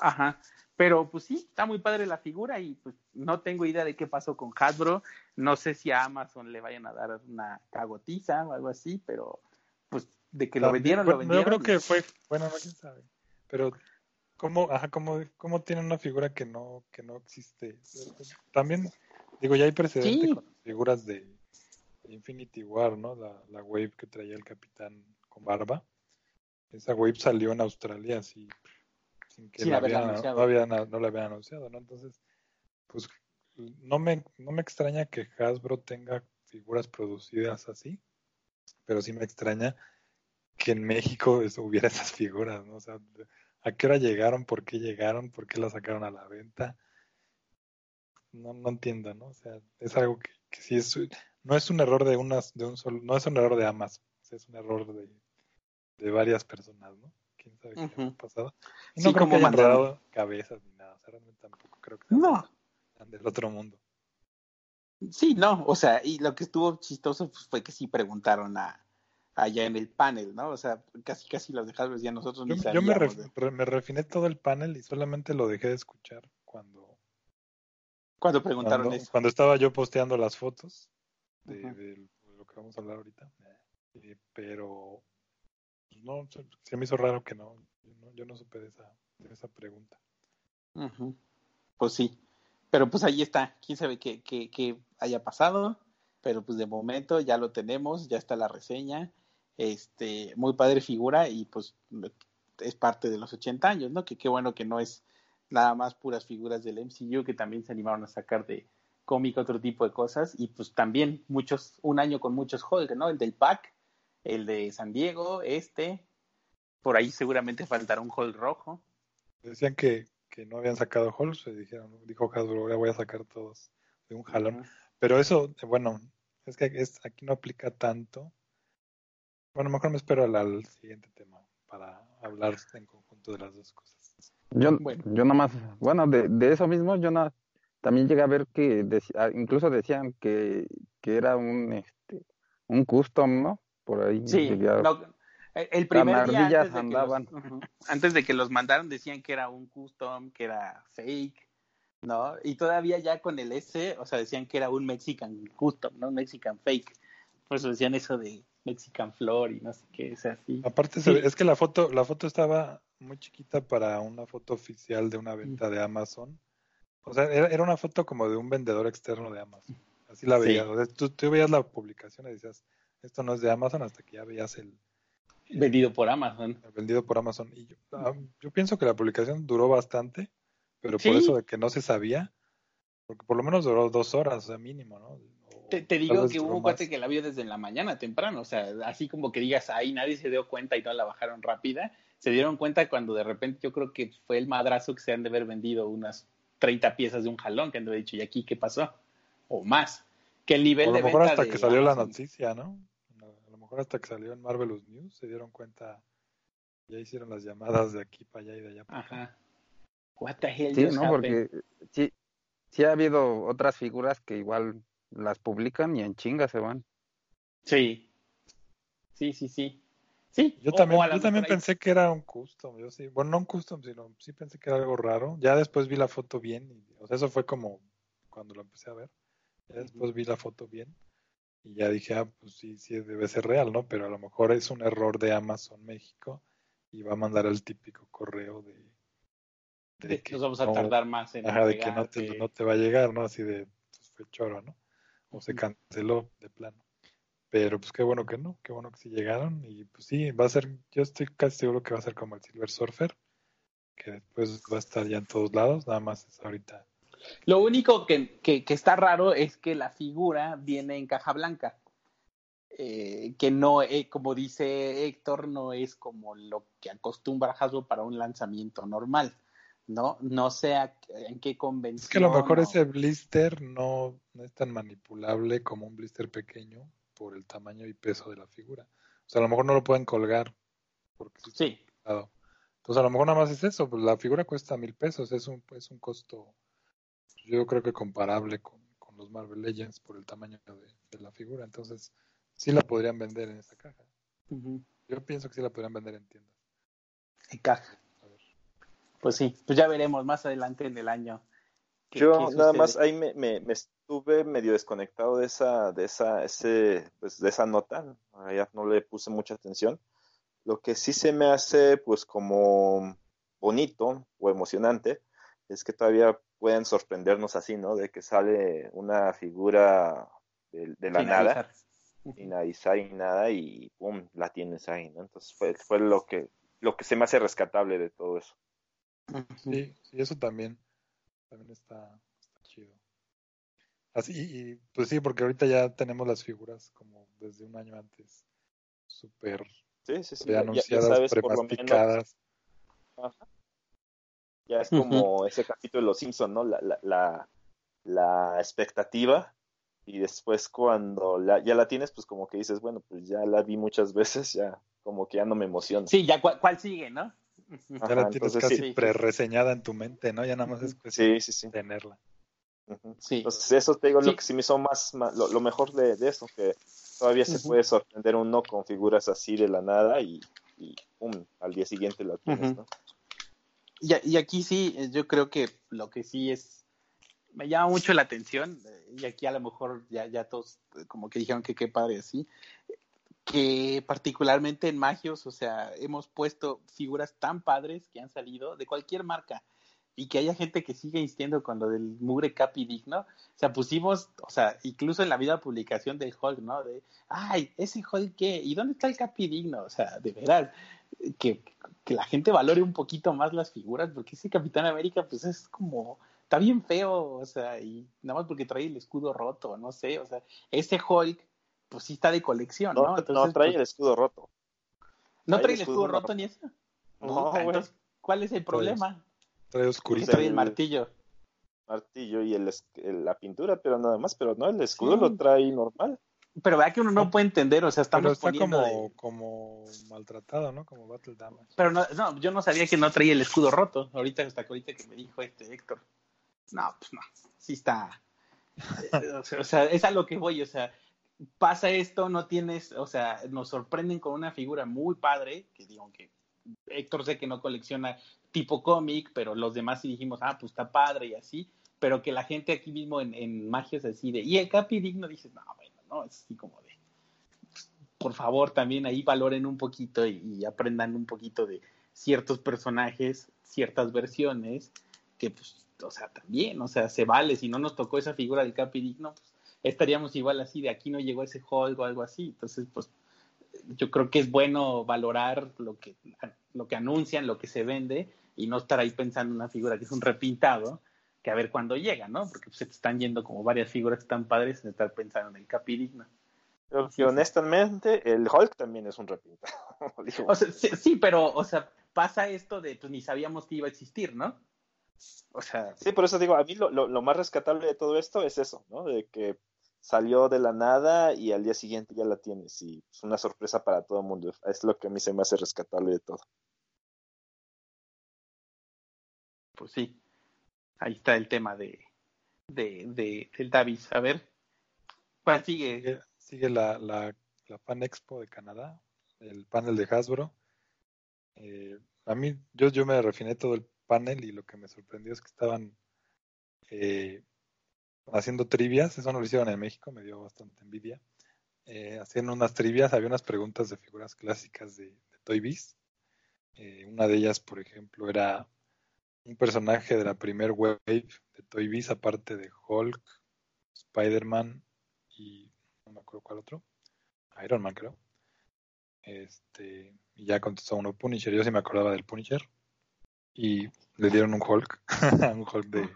Ajá. Pero pues sí, está muy padre la figura y pues no tengo idea de qué pasó con Hasbro. No sé si a Amazon le vayan a dar una cagotiza o algo así, pero pues de que lo vendieron, lo vendieron. Yo creo que fue, bueno, no quién sabe. Pero ¿cómo, ajá, cómo, cómo tienen una figura que no, que no existe? También, digo, ya hay precedente con figuras de Infinity War, ¿no? La, la wave que traía el capitán con barba. Esa wave salió en Australia así sin que la había, no, había, no la habían anunciado, ¿no? Entonces, pues no me, no me extraña que Hasbro tenga figuras producidas así, pero sí me extraña que en México hubiera esas figuras, ¿no? O sea, ¿a qué hora llegaron? ¿Por qué llegaron? ¿Por qué las sacaron a la venta? No, no entiendo, ¿no? O sea, es algo que, que sí es, no es un error de unas, de un solo, no es un error de Amazon, es un error de, de varias personas, ¿no? Quién sabe qué ha pasado. Y no creo que hayan dado cabezas ni nada, o sea, realmente tampoco creo que no. del otro mundo. Sí, no, o sea, y lo que estuvo chistoso pues, fue que sí preguntaron a allá en el panel, ¿no? O sea, casi casi los dejaron ya nosotros yo, ni Yo me, me refiné todo el panel y solamente lo dejé de escuchar cuando cuando preguntaron cuando, eso. Cuando estaba yo posteando las fotos de, de, lo que vamos a hablar ahorita. Eh, pero no, se me hizo raro que no, yo no, supe de esa, de esa pregunta. Pues sí, pero pues ahí está, quién sabe qué, qué, qué, haya pasado, pero pues de momento ya lo tenemos, ya está la reseña, este, muy padre figura y pues es parte de los 80 años, ¿no? Que qué bueno que no es nada más puras figuras del MCU que también se animaron a sacar de, cómic, otro tipo de cosas, y pues también muchos, un año con muchos Hulk, ¿no? El del pack, el de San Diego, este, por ahí seguramente faltará un Hulk rojo. Decían que, que no habían sacado Hulk, se dijeron, dijo Hasbro, ahora voy a sacar todos de un jalón. Pero eso, bueno, es que es, aquí no aplica tanto. Bueno, mejor me espero al, al siguiente tema para hablar en conjunto de las dos cosas. Yo, Bueno. yo nada más, bueno, de, de eso mismo, yo na- también llegué a ver que ah, incluso decían que, que era un, este, un custom, ¿no? Por ahí Sí, no, el primer día antes de, que andaban. los, antes de que los mandaron decían que era un custom, que era fake, ¿no? Y todavía ya con el S, o sea, decían que era un Mexican custom, ¿no? Un Mexican fake. Por eso decían eso de Mexican Flor y no sé qué, es así. Aparte, Sí. es que la foto, la foto estaba muy chiquita para una foto oficial de una venta de Amazon. O sea, era, era una foto como de un vendedor externo de Amazon. Así la Sí. veías. O sea, tú, tú veías la publicación y decías, esto no es de Amazon hasta que ya veías el, Vendido por Amazon. el vendido por Amazon. Y yo, ah, yo pienso que la publicación duró bastante, pero Sí. por eso de que no se sabía, porque por lo menos duró dos horas, o sea, mínimo, ¿no? O Te, digo que hubo un cuate que la vio desde la mañana temprano, o sea, así como que digas, ahí nadie se dio cuenta y no la bajaron rápida. Se dieron cuenta cuando de repente yo creo que fue el madrazo que se han de haber vendido unas 30 piezas de un jalón, que han de haber dicho, ¿y aquí qué pasó? O más. Que el nivel O a lo de mejor venta hasta de que salió la noticia, ¿no? Mejor hasta que salió en Marvelous News se dieron cuenta, ya hicieron las llamadas de aquí para allá y de allá para acá. Ajá. What the hell Sí, ¿no? happened? Porque sí, sí ha habido otras figuras que igual las publican y en chinga se van. Sí. Sí, sí, sí. Sí. Yo o- también, yo también pensé que era un custom, yo sí, bueno, no un custom, sino sí pensé que era algo raro. Ya después vi la foto bien, y, o sea, eso fue como cuando lo empecé a ver. Ya después vi la foto bien y ya dije, ah, pues sí, sí debe ser real, ¿no? Pero a lo mejor es un error de Amazon México y va a mandar el típico correo de, de de- que nos vamos a no- tardar más en Ajá, de que no te, no te va a llegar, ¿no? Así de, pues fue choro, ¿no? O se canceló de plano. Pero pues qué bueno que no, qué bueno que sí llegaron. Y pues sí, va a ser, yo estoy casi seguro que va a ser como el Silver Surfer, que después va a estar ya en todos lados, nada más es ahorita. Lo único que, que, que está raro es que la figura viene en caja blanca. Eh, que no, eh, como dice Héctor, no es como lo que acostumbra Hasbro para un lanzamiento normal. No, no sé a- en qué convención. Es que a lo mejor ese blister no, no es tan manipulable como un blister pequeño por el tamaño y peso de la figura. O sea, a lo mejor no lo pueden colgar porque sí. Entonces a lo mejor nada más es eso, pues la figura cuesta mil pesos, es un, es un costo yo creo que comparable con, con los Marvel Legends por el tamaño de, de la figura, entonces sí la podrían vender en esa caja. Yo pienso que sí la podrían vender en tiendas. en caja. A ver. Pues sí, pues ya veremos más adelante en el año. qué- Yo qué nada más ahí me, me, me estuve medio desconectado de esa, de esa, ese, pues de esa nota. Allá no le puse mucha atención. Lo que sí se me hace pues como bonito o emocionante es que todavía pueden sorprendernos así, ¿no? De que sale una figura de, de la Sin nada, avisar. sin avisar y nada, y pum, la tienes ahí, ¿no? Entonces fue, fue lo que, lo que se me hace rescatable de todo eso. Sí, sí, eso también, también está, está chido. Así, y pues sí, porque ahorita ya tenemos las figuras como desde un año antes, súper Sí, sí, sí. ya- ya preanunciadas, sabes por lo menos premasticadas. Ya es como ese capítulo de Los Simpson, ¿no? La, la, la, la expectativa y después cuando la, ya la tienes, pues como que dices, bueno, pues ya la vi muchas veces, ya como que ya no me emociona. Sí, ya cuál, cuál sigue, ¿no? Ya la tienes entonces casi sí. pre-reseñada en tu mente, ¿no? Ya nada más es cuestión Sí, sí, sí. de tenerla. Sí. Entonces eso te digo Sí. lo que sí me hizo más, más- lo, lo mejor de, de eso, que todavía se puede sorprender uno con figuras así de la nada y, y pum, al día siguiente la tienes. ¿no? Y, aquí sí, eh, yo creo que lo que sí es, me llama mucho la atención, eh, y aquí a lo mejor ya, ya todos eh, como que dijeron que qué padre así, que particularmente en Magios, o sea, hemos puesto figuras tan padres que han salido de cualquier marca y que haya gente que sigue insistiendo con lo del mugre Capi digno. O sea, pusimos, o sea, incluso en la vida publicación del Hulk, ¿no? De, ay, ese Hulk qué, ¿y dónde está el Capi digno? O sea, de veras, que, que la gente valore un poquito más las figuras, porque ese Capitán América, pues es como está bien feo, o sea, y nada más porque trae el escudo roto, no sé, o sea, ese Hulk, pues sí está de colección, ¿no? No, Entonces, no trae pues, el escudo roto. ¿no trae trae el escudo escudo roto ni eso. No, güey. entonces, ¿cuál es el problema? Trae oscurito. trae el martillo. Martillo y el, la pintura, pero nada más, pero no, el escudo Sí. lo trae normal. Pero vea que uno no puede entender, o sea, Pero estamos está como, de- como maltratado, ¿no? Como Battle Damage. Pero no, no, yo no sabía que no traía el escudo roto. Ahorita, hasta ahorita que me dijo este Héctor. No, pues no. Sí está. eh, o sea, o sea, es a lo que voy. O sea, pasa esto, no tienes. O sea, nos sorprenden con una figura muy padre. Que digo que Héctor sé que no colecciona tipo cómic, pero los demás sí dijimos, ah, pues está padre y así. Pero que la gente aquí mismo en, en magias así de. Y el Capi Digno dices, no, bueno, no, es así como de por favor también ahí valoren un poquito y, aprendan un poquito de ciertos personajes, ciertas versiones, que pues, o sea, también, o sea, se vale, si no nos tocó esa figura del Capi Digno, pues estaríamos igual así, de aquí no llegó ese Hulk o algo así, entonces pues yo creo que es bueno valorar lo que, lo que anuncian, lo que se vende y no estar ahí pensando en una figura que es un repintado, que a ver cuándo llega, ¿no? Porque pues, se te están yendo como varias figuras tan padres en estar pensando en el Capi Digno. Pero que honestamente, el Hulk también es un repintado. Digo, O sea, sí, sí, pero, o sea, pasa esto de, pues ni sabíamos que iba a existir, ¿no? O sea, Sí, por eso digo, a mí lo, lo, lo más rescatable de todo esto es eso, ¿no? De que salió de la nada y al día siguiente ya la tienes y es una sorpresa para todo el mundo. Es lo que a mí se me hace rescatable de todo. pues sí, ahí está el tema de, de, de del Davis. A ver, ¿cuál sigue? Sigue, la, la, la Fan Expo de Canadá, el panel de Hasbro. Eh, a mí, yo, yo me refiné todo el panel y lo que me sorprendió es que estaban eh, haciendo trivias, eso no lo hicieron en México, me dio bastante envidia. Eh, hacían unas trivias, había unas preguntas de figuras clásicas de, de Toy Biz. Eh, una de ellas, por ejemplo, era un personaje de la primer wave de Toy Biz, aparte de Hulk, Spider-Man y no me acuerdo cuál otro, Iron Man creo. Este, y ya contestó uno Punisher, yo sí me acordaba del Punisher. Y le dieron un Hulk, un Hulk de,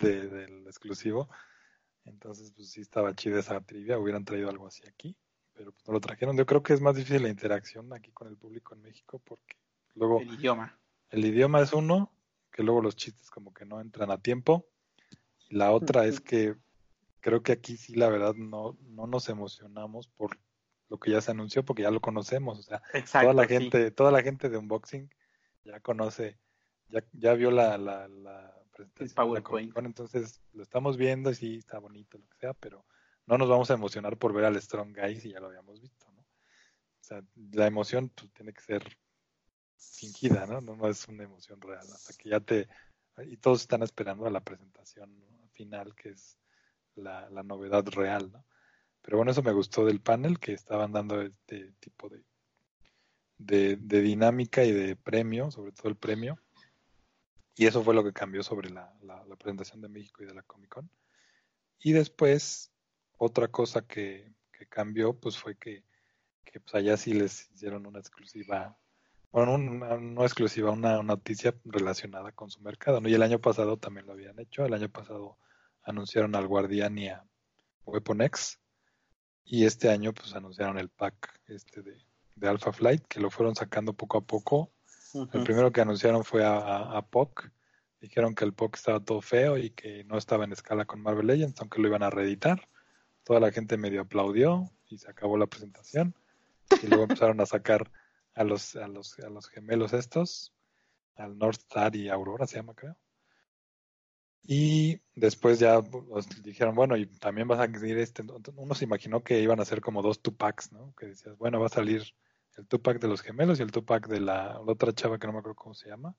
de- del exclusivo. Entonces, pues sí estaba chida esa trivia, hubieran traído algo así aquí, pero pues no lo trajeron. Yo creo que es más difícil la interacción aquí con el público en México porque luego El idioma. el idioma es uno, que luego los chistes como que no entran a tiempo. Y la otra es que creo que aquí sí, la verdad, no, no nos emocionamos por lo que ya se anunció, porque ya lo conocemos. O sea, Exacto. toda la sí. gente, toda la gente de unboxing ya conoce, ya, ya vio la, la, la presentación. la PowerPoint. Comic-Con, entonces lo estamos viendo y sí está bonito, lo que sea, pero no nos vamos a emocionar por ver al Strong Guy si ya lo habíamos visto, ¿no? O sea, la emoción pues, tiene que ser fingida, ¿no? ¿no? Es una emoción real, hasta que ya te... Y todos están esperando a la presentación final, que es la, la novedad real, ¿no? Pero bueno, eso me gustó del panel, que estaban dando este tipo de, de, de dinámica y de premio, sobre todo el premio. Y eso fue lo que cambió sobre la, la, la presentación de México y de la Comic Con. Y después, otra cosa que, que cambió, pues fue que, que pues allá sí les hicieron una exclusiva, bueno, una, no exclusiva, una, noticia relacionada con su mercado, ¿no? Y el año pasado también lo habían hecho, el año pasado anunciaron al Guardián y a Weapon X, y este año pues anunciaron el pack este de, de Alpha Flight, que lo fueron sacando poco a poco. El primero que anunciaron fue a, a, a POC. Dijeron que el POC estaba todo feo y que no estaba en escala con Marvel Legends, aunque lo iban a reeditar. Toda la gente medio aplaudió y se acabó la presentación. Y luego empezaron a sacar a los, a los, a los gemelos estos, al North Star y Aurora se llama, creo. Y después ya pues, dijeron, bueno, y también vas a seguir este. Uno se imaginó que iban a ser como dos Tupacs, ¿no? Que decías, bueno, va a salir el Tupac de los gemelos y el Tupac de la, la otra chava que no me acuerdo cómo se llama.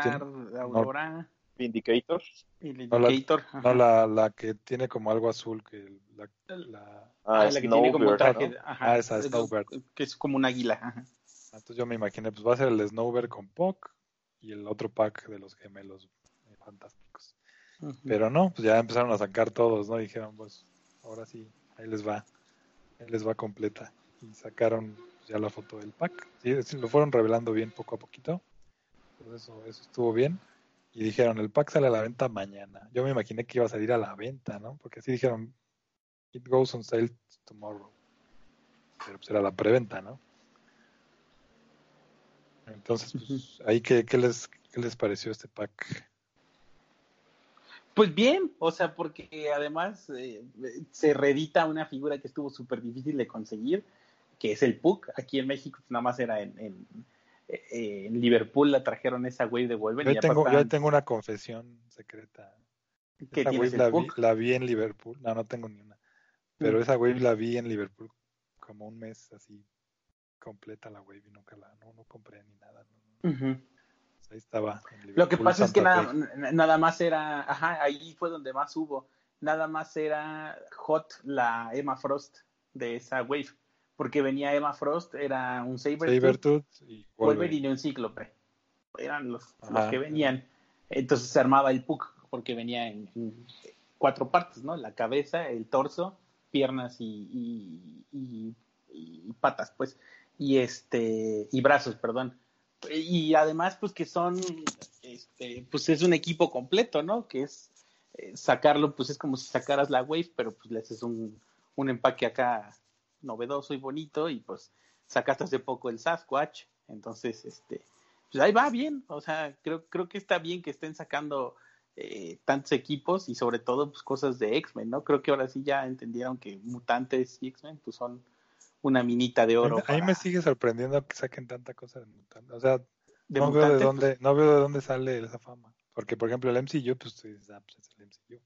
Tiene- Aurora, Vindicator. No, la-. No, la, la que tiene como algo azul, que la, la- Ah, Ah, la que tiene como Snowbird, traje. ¿no? ajá, Ah, esa, es- Snowbird. Que es como un águila. ajá. entonces yo me imaginé, pues va a ser el Snowbird con Puck y el otro pack de los gemelos eh, fantásticos. Pero no, pues ya empezaron a sacar todos, ¿no? Dijeron, pues ahora sí, ahí les va, ahí les va completa. Y sacaron pues, ya la foto del pack. Sí, lo fueron revelando bien poco a poquito. Pues eso, eso estuvo bien. Y dijeron, el pack sale a la venta mañana. Yo me imaginé que iba a salir a la venta, ¿no? Porque así dijeron, it goes on sale tomorrow. Pero pues era la preventa, ¿no? Entonces, pues, ahí qué, qué les, qué les pareció este pack. Pues bien, o sea, porque además eh, se reedita una figura que estuvo súper difícil de conseguir, que es el Puck. Aquí en México pues, nada más era en, en, eh, en Liverpool, la trajeron esa wave de Wolverine. Yo, tengo, yo tengo una confesión secreta. ¿Qué esa wave la vi, Puck? la vi en Liverpool. No, no tengo ni una. Pero Mm. esa wave la vi en Liverpool como un mes así completa la wave y nunca la, no, no compré ni nada. no, no. Ujú. Pues ahí estaba. Lo que pasa es que nada, nada más era, ajá, ahí fue donde más hubo, nada más era hot la Emma Frost de esa wave, porque venía Emma Frost, era un Sabertooth, Sabertooth y Wolverine. Y un Cíclope, eran los, los que venían, entonces se armaba el Puck, porque venía en, en cuatro partes, ¿no? La cabeza, el torso, piernas y, y, y- y patas, pues, y este, y brazos, perdón. Y además pues que son este pues es un equipo completo no que es eh, sacarlo pues es como si sacaras la wave pero pues le haces un, un empaque acá novedoso y bonito y pues sacaste hace poco el Sasquatch entonces este pues ahí va bien o sea creo creo que está bien que estén sacando eh, tantos equipos y sobre todo pues cosas de X-Men no creo que ahora sí ya entendieron que mutantes y X-Men pues son una minita de oro mí, a mí para- me sigue sorprendiendo que saquen tanta cosa de mutante. O sea, de no veo de mutantes, dónde, no veo de dónde sale esa fama. Porque, por ejemplo, el MCU, pues ah, pues es el MCU.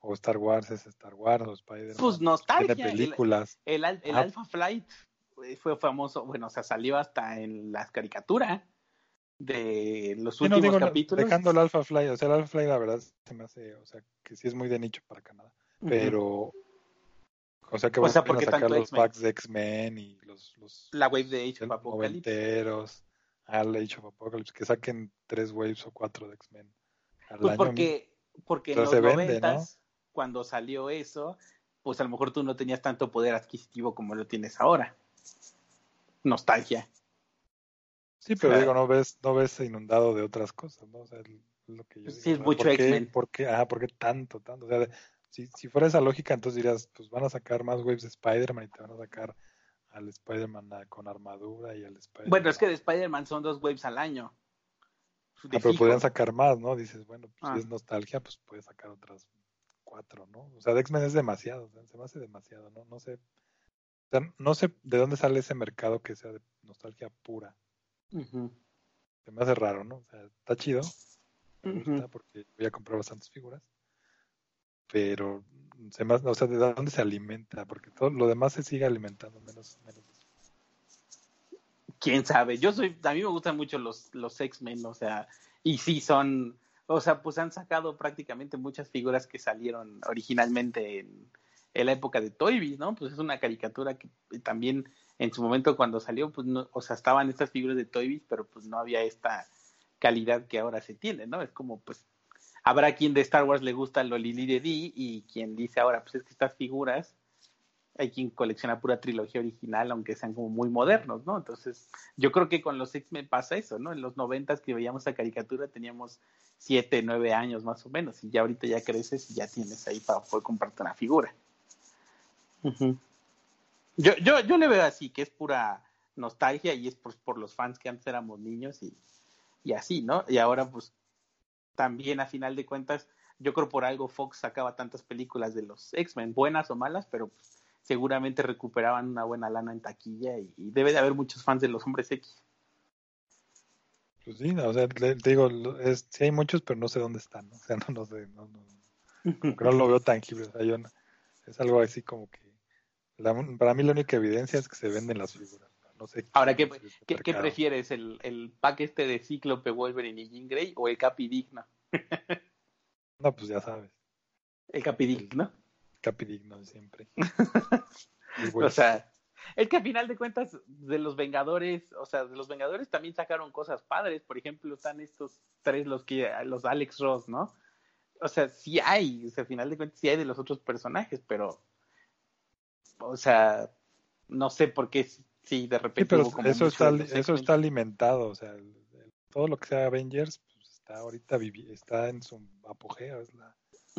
O Star Wars es Star Wars, o Spider-Man. Pues nostalgia, Tiene el- películas. El, al- el Ah. Alpha Flight fue famoso, bueno, o sea, salió hasta en las caricaturas de los Sí, no, últimos digo, no, capítulos. dejando el Alpha Fly, o sea, el Alpha Fly la verdad se me hace, o sea, que sí es muy de nicho para Canadá, Ujú. pero, o sea, que O van sea, a sacar los packs de X-Men y los, los La wave de Age of Apocalypse. al Age of Apocalypse, que saquen tres waves o cuatro de X-Men Pues año. porque, porque en los se vende, noventas, cuando salió eso, pues a lo mejor tú no tenías tanto poder adquisitivo como lo tienes ahora. Nostalgia. Sí, pero digo, no ves, no ves inundado de otras cosas, ¿no? O sea, el- lo que yo Sí, digo, es ¿no? mucho ¿por qué, X-Men. ¿por qué, ajá, ¿por qué tanto, tanto? O sea, si, si fuera esa lógica, entonces dirías, pues van a sacar más waves de Spider-Man y te van a sacar al Spider-Man ah, con armadura y al Spider-Man. Bueno, es que de Spider-Man son dos waves al año. Ah, pero podrían sacar más, ¿no? Dices, bueno, pues Ah. si es nostalgia, pues puedes sacar otras cuatro, ¿no? O sea, de X-Men es demasiado, o sea, se me hace demasiado, ¿no? No sé, o sea, no sé de dónde sale ese mercado que sea de nostalgia pura. Se me hace raro, ¿no? O sea, está chido, me Ujú. gusta porque voy a comprar bastantes figuras, pero se me, hace- o sea, ¿de dónde se alimenta? Porque todo lo demás se sigue alimentando, menos, menos quién sabe. Yo soy, a mí me gustan mucho los, los X-Men, o sea, y sí son, o sea, pues han sacado prácticamente muchas figuras que salieron originalmente en, la época de Toy ¿no? Pues es una caricatura que también en su momento cuando salió, pues no, o sea, estaban estas figuras de Toy pero pues no había esta calidad que ahora se tiene, ¿no? Es como, pues, habrá quien de Star Wars le gusta lo Lili de Di y quien dice ahora, pues es que estas figuras hay quien colecciona pura trilogía original, aunque sean como muy modernos, ¿no? Entonces, yo creo que con los X-Men pasa eso, ¿no? En los noventas que veíamos esa caricatura teníamos siete, nueve años más o menos, y ya ahorita ya creces y ya tienes ahí para poder comprarte una figura. Yo, yo, yo le veo así, que es pura nostalgia y es por, por los fans que antes éramos niños y, y así, ¿no? Y ahora, pues, también a final de cuentas, yo creo por algo Fox sacaba tantas películas de los X-Men, buenas o malas, pero pues, seguramente recuperaban una buena lana en taquilla y, y debe de haber muchos fans de los hombres X. Pues sí, no, o sea, le- te digo, es, sí hay muchos, pero no sé dónde están, ¿no? O sea, no, no sé, no, no, como que no lo veo tangible, o sea, yo no- es algo así como que, la- para mí la única evidencia es que se venden las figuras, no sé. Ahora, ¿qué, si es ¿qué, qué mercado. prefieres? ¿El, ¿El pack este de Cíclope, Wolverine y Jean Grey o el Capi Digno? No, pues ya sabes, El Capi Digno. capidigno siempre. O sea, es que a final de cuentas, de los Vengadores, o sea, de los Vengadores también sacaron cosas padres. Por ejemplo, están estos tres, los que, los Alex Ross, ¿no? O sea, sí hay, o sea, a final de cuentas sí hay de los otros personajes, pero, o sea, no sé por qué sí de repente sí, pero hubo como eso está, eso está alimentado, o sea, el- el- todo lo que sea Avengers, pues está ahorita vivi está en su apogeo, es la,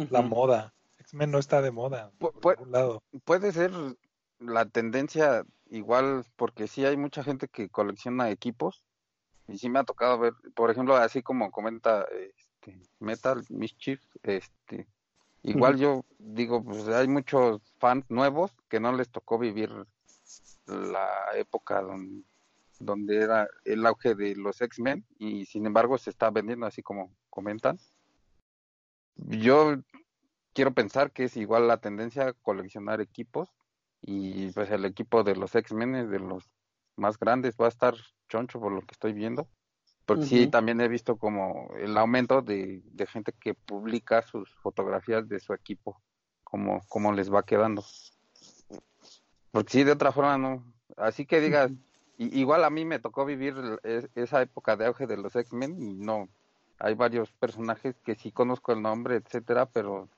la moda. X-Men no está de moda Pu- por lado. Puede ser la tendencia igual, porque sí hay mucha gente que colecciona equipos y sí me ha tocado ver, por ejemplo, así como comenta este, Metal Mischief, este, igual yo digo, pues hay muchos fans nuevos que no les tocó vivir la época donde, donde era el auge de los X-Men y sin embargo se está vendiendo así como comentan. Yo quiero pensar que es igual la tendencia a coleccionar equipos y pues el equipo de los X-Men es de los más grandes va a estar choncho por lo que estoy viendo. Porque sí, Ujú. también he visto como el aumento de, de gente que publica sus fotografías de su equipo, como, como les va quedando. Porque sí, de otra forma no. Así que digas, igual a mí me tocó vivir el- es- esa época de auge de los X-Men y no, hay varios personajes que sí conozco el nombre, etcétera, pero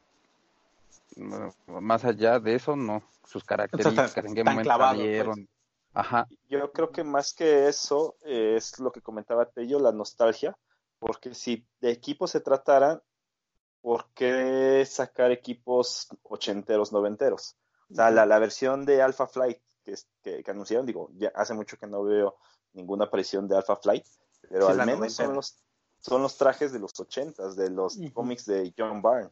más allá de eso, no. Sus características, en qué momento clavado, pues. salieron. Ajá, Yo creo que más que eso eh, es lo que comentaba Tello, la nostalgia, porque si de equipos se tratara, ¿por qué sacar equipos ochenteros, noventeros? O sea, la, la versión de Alpha Flight que, es- que, que anunciaron, digo, ya hace mucho que no veo ninguna aparición de Alpha Flight, pero Sí, al menos son los, son los trajes de los ochentas, de los cómics de John Byrne.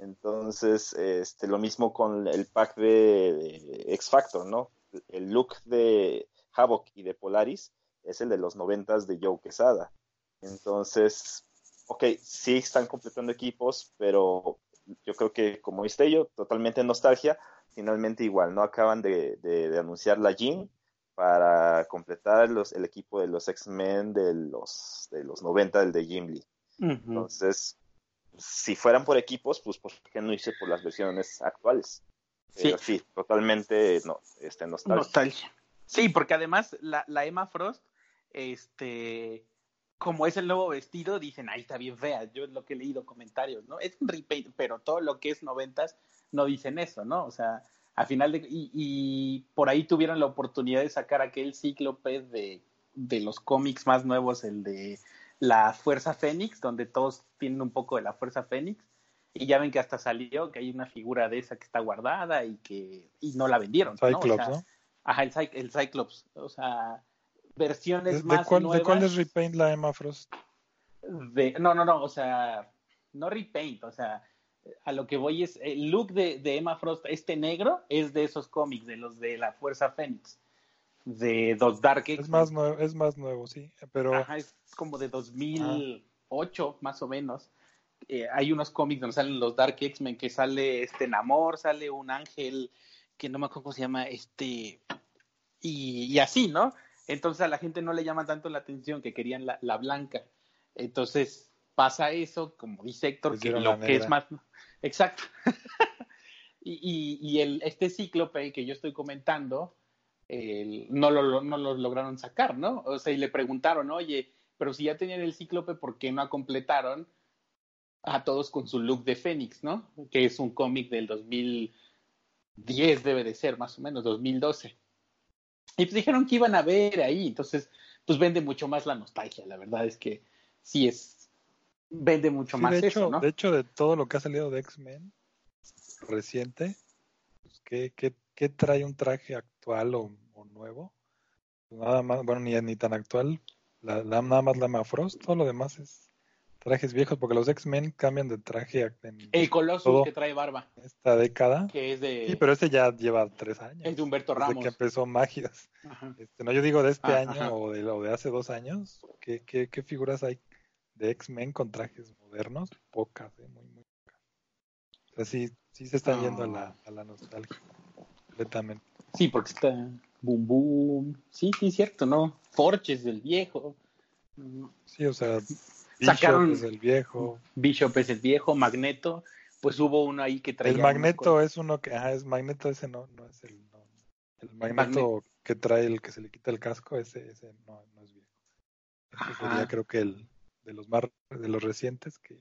Entonces, este, lo mismo con el pack de, de X Factor, ¿no? El look de Havoc y de Polaris es el de los noventas de Joe Quesada. Entonces, ok, sí están completando equipos, pero yo creo que, como viste yo, totalmente nostalgia. Finalmente igual, ¿no? Acaban de, de- de anunciar la Jean para completar los, el equipo de los X-Men de los, de los 90 del de Jim Lee. Entonces, si fueran por equipos, pues ¿por qué no hice por las versiones actuales? Pero sí, totalmente no, este, nostalgia. Nostalgia. Sí, porque además la, la Emma Frost, este, como es el nuevo vestido, dicen, ahí está bien fea. Yo es lo que he leído comentarios, ¿no? Es un repaint, pero todo lo que es noventas no dicen eso, ¿no? O sea, a final de... Y, y por ahí tuvieron la oportunidad de sacar aquel cíclope de, de los cómics más nuevos, el de la Fuerza Fénix, donde todos tienen un poco de la Fuerza Fénix. Y ya ven que hasta salió que hay una figura de esa que está guardada y que y no la vendieron. ¿no? O Cyclops, sea, ¿no? Ajá, el, Cy- el Cyclops. O sea, versiones ¿De, de más cuál, nuevas. ¿De cuál es repaint la Emma Frost? de- no, no, no, o sea, no repaint, o sea, a lo que voy es, el look de, de Emma Frost, este negro, es de esos cómics, de los de la Fuerza Fénix, de los Dark Es X-Men. más nuevo, es más nuevo, sí, pero Ajá, es como de 2008, más o menos. Eh, hay unos cómics donde salen los Dark X-Men, que sale este Namor, sale un ángel, que no me acuerdo cómo se llama, este, y, y así, ¿no? Entonces a la gente no le llama tanto la atención que querían la, la blanca. Entonces pasa eso, como dice Héctor, que lo que es más... Exacto. y y, y el, este cíclope que yo estoy comentando, no, lo, no lo lograron sacar, ¿no? O sea, y le preguntaron, oye, pero si ya tenían el cíclope, ¿por qué no completaron a todos con su look de Fénix, ¿no? Que es un cómic del 2010, debe de ser, más o menos, 2012. Y pues dijeron que iban a ver ahí, entonces, pues vende mucho más la nostalgia, la verdad es que sí es, vende mucho sí, más de, eso, hecho, ¿no? de hecho, de todo lo que ha salido de X-Men reciente, pues, ¿qué, qué, qué trae un traje actual o, o nuevo? Nada más, bueno, ni, ni tan actual, la, la- nada más la Emma Frost, todo lo demás es trajes viejos, porque los X-Men cambian de traje en El Colossus que trae barba, esta década. que es de, Sí, pero este ya lleva tres años. es de Humberto desde Ramos. que empezó Magias. Este, no, yo digo de este Ah, año ajá. o de, o de hace dos años. ¿Qué, qué, qué figuras hay de X-Men con trajes modernos? Pocas, ¿eh? muy, muy pocas. O sea, sí, sí se están yendo a la, a la nostalgia. Completamente. Sí, porque está Boom Boom. Sí, sí, cierto, ¿no? Forches del viejo. Sí, o sea, Sacaron- Bishop es el viejo. Bishop es el viejo, Magneto. Pues hubo uno ahí que traía. El Magneto es uno que, ah, es Magneto ese no, no es el, no. el Magneto que trae el que se le quita el casco, ese, ese no, no es viejo. Ese sería creo que el de los más de los recientes que,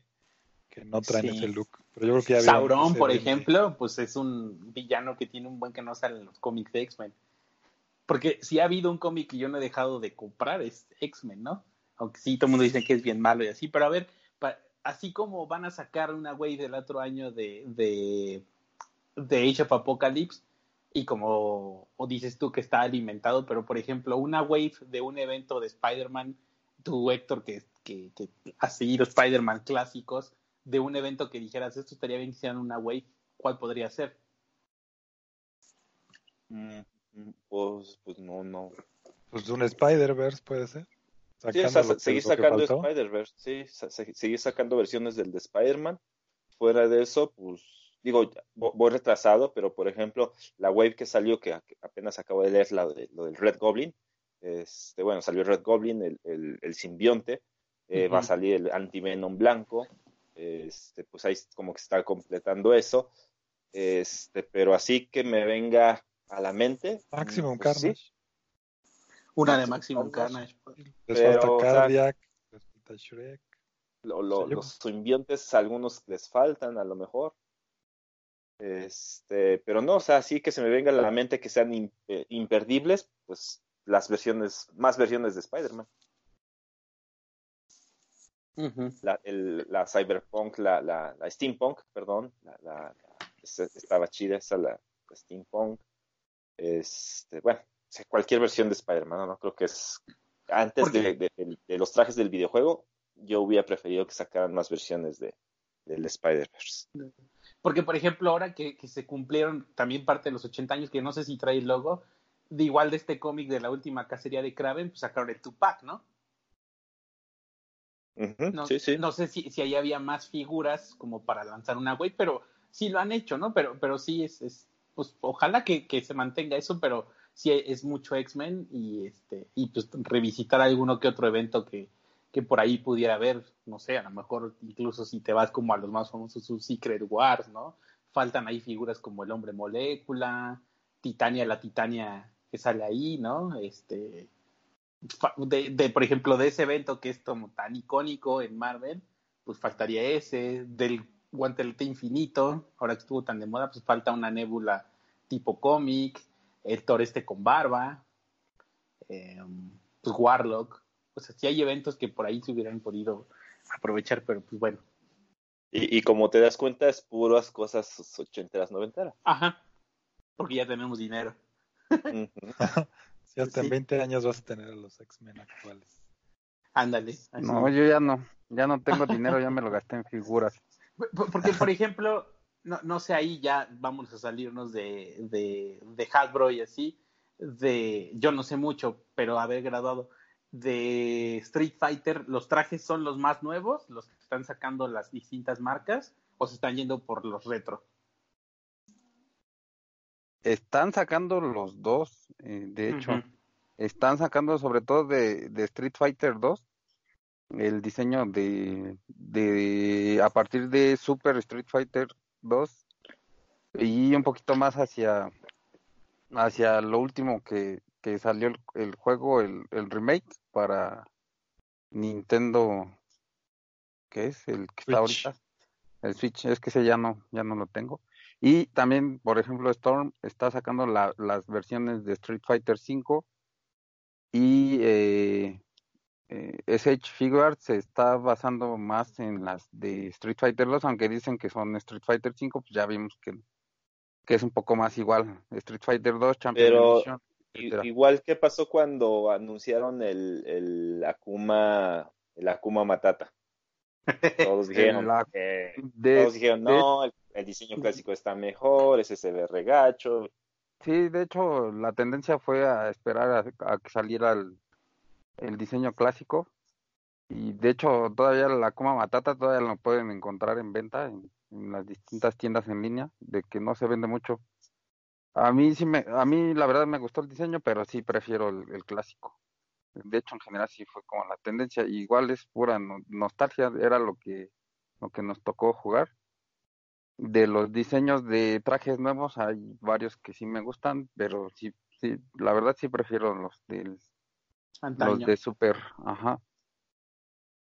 que no traen Sí. ese look. Pero yo creo que ya vieron Sauron, por ejemplo, pues es un villano que tiene un buen que no sale en los cómics de X-Men. Porque si ha habido un cómic que yo no he dejado de comprar, es X-Men, ¿no? Aunque sí, todo el mundo dice que es bien malo y así. Pero a ver, así como van a sacar una wave del otro año de, de, de Age of Apocalypse, y como o dices tú que está alimentado, pero por ejemplo, una wave de un evento de Spider-Man, tú Héctor que, que, que has seguido Spider-Man clásicos, de un evento que dijeras, esto estaría bien que hicieran una wave, ¿cuál podría ser? Mm, pues, pues no, no. Pues un Spider-Verse puede ser. Sí, o sea, seguir sacando Spider-Verse, sí, seguir sacando versiones del de Spider-Man. Fuera de eso, pues digo, voy retrasado, pero por ejemplo, la wave que salió, que apenas acabo de leer, la de, lo del Red Goblin, este, bueno, salió el Red Goblin, el, el, simbionte, eh, va a salir el Anti-Venom blanco, este, pues ahí como que está completando eso, este, pero así que me venga a la mente. Maximum pues, Carnage. Una de Maximum Carnage. Les falta Cardiac, les falta Shrek. los simbiontes, algunos les faltan a lo mejor. Este, pero no, o sea, sí que se me venga a la mente que sean eh, imperdibles, pues las versiones, más versiones de Spider-Man. La, la, Cyberpunk, la, la, Steampunk, perdón, la, estaba chida esa, la, Steampunk. Este, bueno, cualquier versión de Spider-Man, ¿no? Creo que es antes de, de, los trajes del videojuego, yo hubiera preferido que sacaran más versiones de, del Spider-Verse. Porque, por ejemplo, ahora que, se cumplieron también parte de los 80 años, que no sé si trae el logo, de igual de este cómic de la última cacería de Kraven, pues sacaron el Tupac, ¿no? No, sí, sí. no sé si, si ahí había más figuras como para lanzar una web, pero sí lo han hecho, ¿no? Pero, pero sí es, es pues ojalá que, que, se mantenga eso, pero sí es mucho X-Men y este, y pues revisitar alguno que otro evento que, que por ahí pudiera haber, no sé, a lo mejor incluso si te vas como a los más famosos, sus Secret Wars, ¿no? Faltan ahí figuras como el hombre molécula, Titania, la Titania que sale ahí, ¿no? Este, de, de, por ejemplo, de ese evento que es como tan icónico en Marvel, pues faltaría ese, del guantelete infinito, ahora que estuvo tan de moda, pues falta una nébula tipo cómic, el Thor este con barba, eh, pues Warlock, o sea, sí hay eventos que por ahí se hubieran podido aprovechar, pero pues bueno. Y, y como te das cuenta, es puras cosas ochenteras, noventeras. Ajá, porque ya tenemos dinero. sí, hasta en 20 años vas a tener a los X-Men actuales. Ándale. No, yo ya no, ya no tengo dinero, ya me lo gasté en figuras. Porque, por ejemplo, no, no sé, ahí ya vamos a salirnos de, de, de Hasbro y así, de, yo no sé mucho, pero haber graduado de Street Fighter, ¿los trajes son los más nuevos, los que están sacando las distintas marcas, o se están yendo por los retro? Están sacando los dos, eh, de hecho. Están sacando sobre todo de, de, Street Fighter 2 el diseño de, de a partir de Super Street Fighter 2 y un poquito más hacia hacia lo último que, que salió el, juego, el, el, remake para Nintendo, ¿qué es? El que está ahorita. El Switch, es que ese ya no, ya no lo tengo. Y también, por ejemplo, Storm está sacando la, las versiones de Street Fighter 5 y eh, eh, SH Figuarts se está basando más en las de Street Fighter 2, aunque dicen que son Street Fighter 5, pues ya vimos que, que es un poco más igual. Street Fighter 2, Champion Edition igual que pasó cuando anunciaron el, el Akuma, el Akuma Matata. Todos dijeron, todos dijeron no, el, diseño clásico está mejor, ese se ve regacho. Sí, de hecho, la tendencia fue a esperar a, que saliera el, el, diseño clásico. Y de hecho, todavía la Akuma Matata todavía lo pueden encontrar en venta en, en las distintas tiendas en línea, de que no se vende mucho. A mí sí me, a mí la verdad me gustó el diseño, pero sí prefiero el, clásico. De hecho, en general sí fue como la tendencia. Igual es pura nostalgia, era lo que, lo que nos tocó jugar. De los diseños de trajes nuevos hay varios que sí me gustan, pero sí, sí, la verdad sí prefiero los del, los de Super, ajá.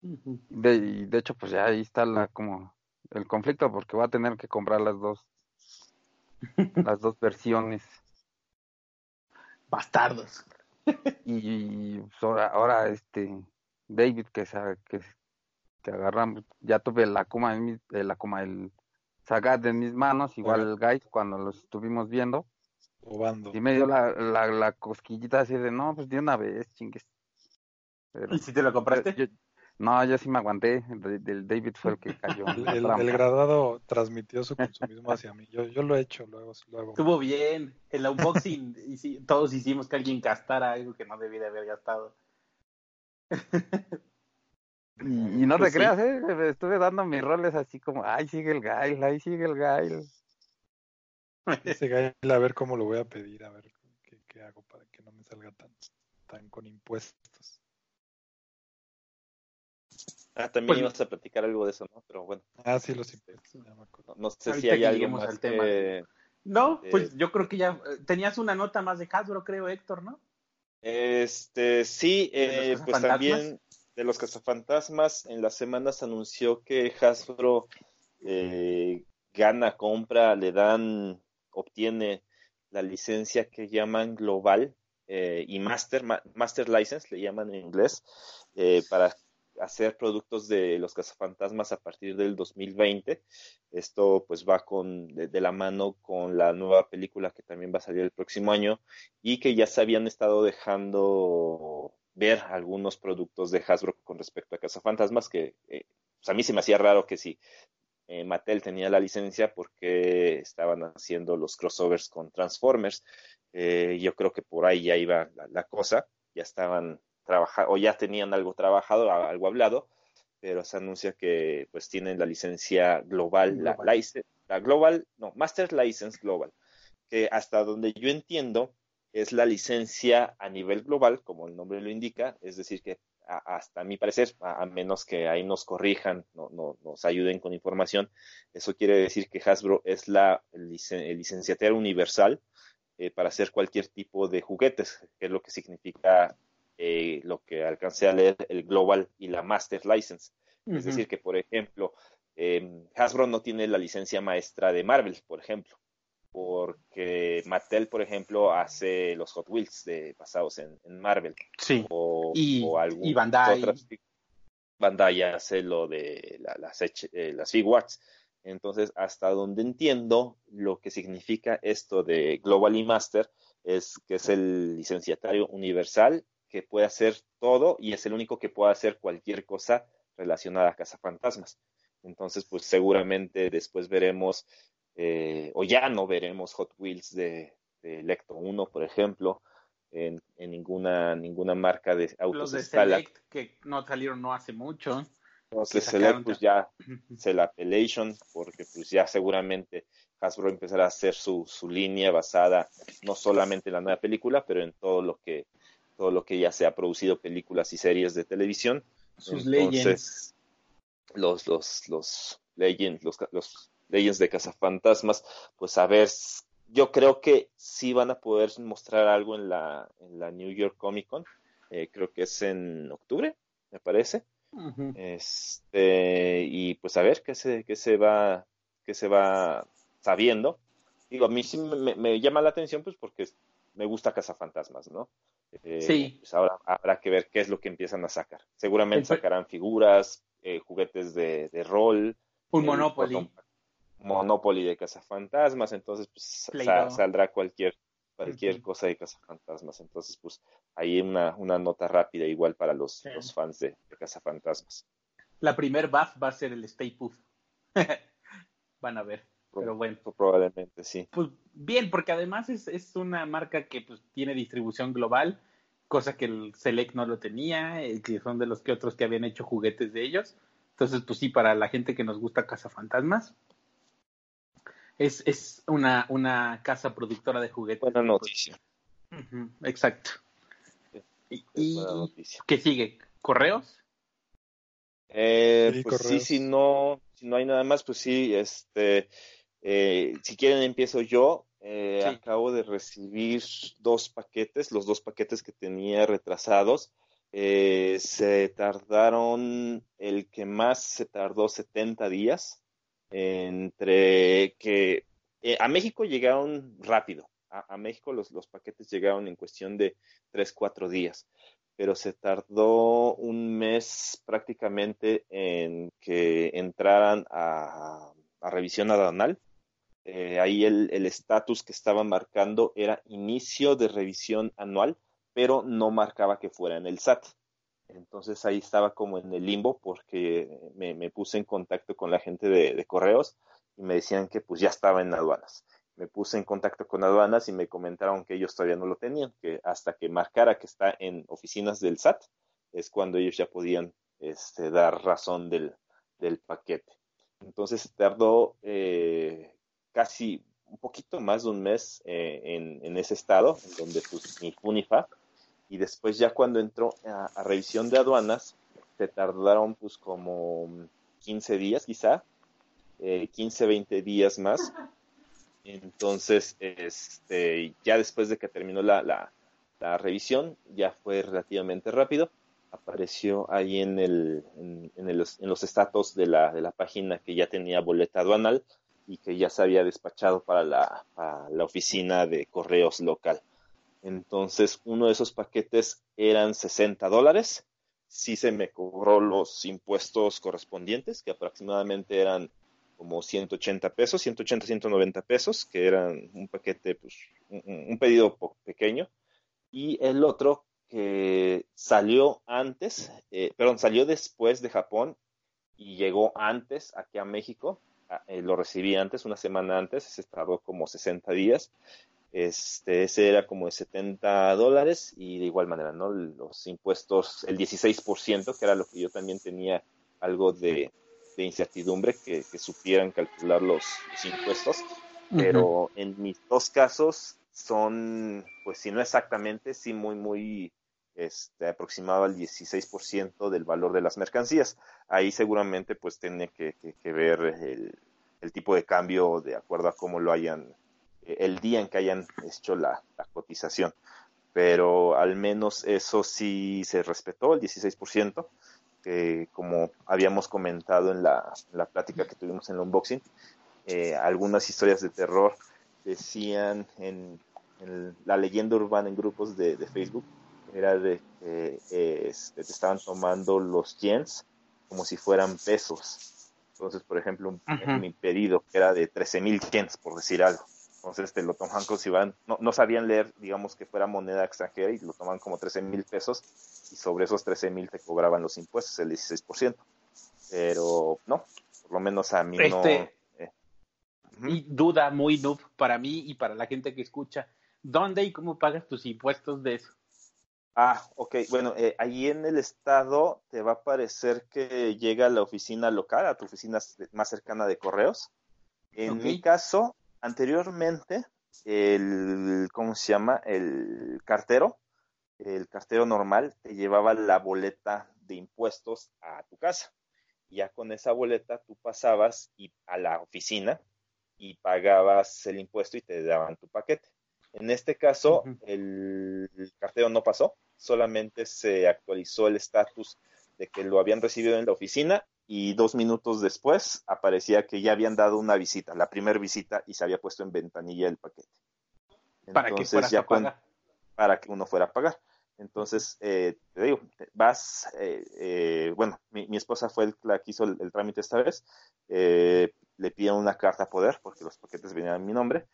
De, de hecho, pues ya ahí está la como el conflicto porque va a tener que comprar las dos las dos versiones. Que agarran, ya tuve la Akuma, en mi- el Akuma, el Sagat en mis manos, igual el Guys cuando los estuvimos viendo, Obando. y me dio la, la, la cosquillita así de, no, pues de una vez, chingues. Pero, ¿Y si te lo compraste? yo- no, yo sí me aguanté, el, David fue el que cayó. El, graduado transmitió su consumismo hacia mí. Yo, yo lo he hecho luego, luego. Estuvo bien. El unboxing, y sí, todos hicimos que alguien gastara algo que no debía de haber gastado. Y, y no te Pues sí. creas, ¿eh? me Estuve dando mis roles así como, ay, sigue el Gail, ahí sigue el Gail. Ese Gail, a ver cómo lo voy a pedir, a ver qué, qué hago para que no me salga tan, tan con impuestos. Ah, también Pues- ibas a platicar algo de eso, ¿no? Pero bueno, Ah, sí, los impuestos. ya me acuerdo. no, no sé Ahorita si hay lleguemos más al tema. que... No, Eh, pues yo creo que ya eh, tenías una nota más de Hasbro, creo, Héctor, ¿no? Este, sí, ¿De los eh, pues también de los cazafantasmas, en las semanas anunció que Hasbro eh, gana, compra, le dan, obtiene la licencia que llaman Global eh, y Master, ma- Master License, le llaman en inglés, eh, para hacer productos de los cazafantasmas a partir del 2020. Esto pues va con, de, la mano con la nueva película que también va a salir el próximo año y que ya se habían estado dejando ver algunos productos de Hasbro con respecto a Cazafantasmas que eh, pues a mí se me hacía raro que si eh, Mattel tenía la licencia porque estaban haciendo los crossovers con Transformers. Eh, yo creo que por ahí ya iba la cosa, ya estaban trabajando o ya tenían algo trabajado, algo hablado, pero se anuncia que pues tienen la licencia global, Global. La, lice- la global, no, Master License Global, que hasta donde yo entiendo es la licencia a nivel global, como el nombre lo indica, es decir, que a- hasta mi parecer, a, a menos que ahí nos corrijan, no, no- nos ayuden con información, eso quiere decir que Hasbro es la licen- universal eh, para hacer cualquier tipo de juguetes, que es lo que significa eh, lo que alcancé a leer el Global y la Master License. Es decir, que, por ejemplo, eh, Hasbro no tiene la licencia maestra de Marvel, por ejemplo, porque Mattel, por ejemplo, hace los Hot Wheels de, basados en, en Marvel sí. o, Y- o y Bandai. otras. Bandai hace lo de la- las, eh, las Figuarts. Entonces, hasta donde entiendo lo que significa esto de Global y Master es que es el licenciatario universal que puede hacer todo y es el único que puede hacer cualquier cosa relacionada a cazafantasmas. Entonces, pues seguramente después veremos, eh, o ya no veremos Hot Wheels de, de Lecto 1, por ejemplo, en, en ninguna, ninguna marca de autos Los de escala. Select, que no salieron no hace mucho. Entonces, que Select, sacaron pues ya Appellation, porque pues ya seguramente Hasbro empezará a hacer su, su línea basada no solamente en la nueva película, pero en todo lo que todo lo que ya se ha producido películas y series de televisión. Sus Entonces, Legends. los los los Legends, los, los Legends de Cazafantasmas, pues a ver, yo creo que sí van a poder mostrar algo en la en la New York Comic Con. Eh, creo que es en octubre, me parece. Este, y pues a ver qué se, qué se va, qué se va sabiendo. Digo, a mí sí me, me llama la atención, pues porque me gusta Cazafantasmas, ¿no? Eh, Sí. Pues ahora habrá que ver qué es lo que empiezan a sacar. Seguramente El sacarán figuras, eh, juguetes de, de rol. Un el Monopoly. Monopoly de Cazafantasmas, entonces pues saldrá cualquier cualquier cosa de Cazafantasmas. Entonces, pues ahí una, una nota rápida igual para los, Sí. los fans de, de Cazafantasmas. La primer buff va a ser el Stay Puft. Van a ver. Pero bueno. Probablemente sí. Pues bien, porque además es, es una marca que pues, tiene distribución global, cosa que el Select no lo tenía, eh, que son de los que otros que habían hecho juguetes de ellos. Entonces, pues sí, para la gente que nos gusta Cazafantasmas, es, es una, una casa productora de juguetes. Buena noticia. Exacto. Sí, ¿Y, y noticia. qué sigue? ¿Correos? Eh, Sí, pues sí, si no, si no hay nada más, pues sí, este, eh, si quieren empiezo yo. Eh, Sí. Acabo de recibir dos paquetes, los dos paquetes que tenía retrasados. Eh, se tardaron, el que más se tardó 70 días, entre que eh, a México llegaron rápido. A, a México los, los paquetes llegaron en cuestión de 3, 4 días. pero se tardó un mes prácticamente en que entraran a, revisión aduanal. Eh, ahí el estatus que estaba marcando era inicio de revisión anual, pero no marcaba que fuera en el SAT. Entonces ahí estaba como en el limbo porque me, puse en contacto con la gente de, correos y me decían que pues ya estaba en aduanas. Me puse en contacto con aduanas y me comentaron que ellos todavía no lo tenían, que hasta que marcara que está en oficinas del SAT es cuando ellos ya podían este, dar razón del, paquete. Entonces tardó eh, casi un poquito más de un mes eh, en, ese estado, donde pues mi FUNIFA y después ya cuando entró a, revisión de aduanas, se tardaron pues como 15 días quizá, 15, eh, 20 días más. Entonces, este, ya después de que terminó la, la, revisión, ya fue relativamente rápido. Apareció ahí en, el, en, en, los, en los estatus de la, de la página que ya tenía boleta aduanal y que ya se había despachado para la, la oficina de correos local. Entonces, uno de esos paquetes eran 60 dólares. Sí se me cobró los impuestos correspondientes, que aproximadamente eran como 180 pesos, 180, 190 pesos, que eran un paquete, pues, un, pedido pequeño. Y el otro que salió antes, eh, perdón, salió después de Japón y llegó antes aquí a México. Ah, eh, lo recibí antes, una semana antes, se tardó como 60 días. Este, ese era como de 70 dólares y de igual manera, ¿no? Los impuestos, el 16%, que era lo que yo también tenía algo de, incertidumbre, que, supieran calcular los, impuestos. Pero en mis dos casos son, pues si no exactamente, sí muy, muy este, aproximado al 16% del valor de las mercancías. Ahí seguramente pues tiene que, ver el, tipo de cambio de acuerdo a cómo lo hayan el día en que hayan hecho la, cotización. Pero al menos eso sí se respetó, el 16%, que como habíamos comentado en la, plática que tuvimos en el unboxing, eh, algunas historias de terror decían en, la leyenda urbana en grupos de, Facebook, era de que eh, este, estaban tomando los yens como si fueran pesos. Entonces, por ejemplo, mi pedido que era de 13 mil yens, por decir algo. Entonces este, lo toman como si van, no, no, sabían leer, digamos que fuera moneda extranjera y lo toman como 13 mil pesos y sobre esos 13 mil te cobraban los impuestos, el 16%. Pero no, por lo menos a mí no. Este, eh. Y duda muy noob para mí y para la gente que escucha. ¿Dónde y cómo pagas tus impuestos de eso? Ah, ok. Bueno, eh, ahí en el estado te va a parecer que llega a la oficina local, a tu oficina más cercana de correos. En mi caso, anteriormente, el, ¿cómo se llama? El cartero, el cartero normal, te llevaba la boleta de impuestos a tu casa. Ya con esa boleta tú pasabas y, a la oficina y pagabas el impuesto y te daban tu paquete. En este caso, el cartero no pasó, solamente se actualizó el estatus de que lo habían recibido en la oficina y dos minutos después aparecía que ya habían dado una visita, la primera visita, y se había puesto en ventanilla el paquete. para que fuera ya Para que uno fuera a pagar. Entonces, eh, te digo, vas, eh, eh, bueno, mi, esposa fue la que hizo el, trámite esta vez, le pidieron una carta a poder porque los paquetes venían en mi nombre,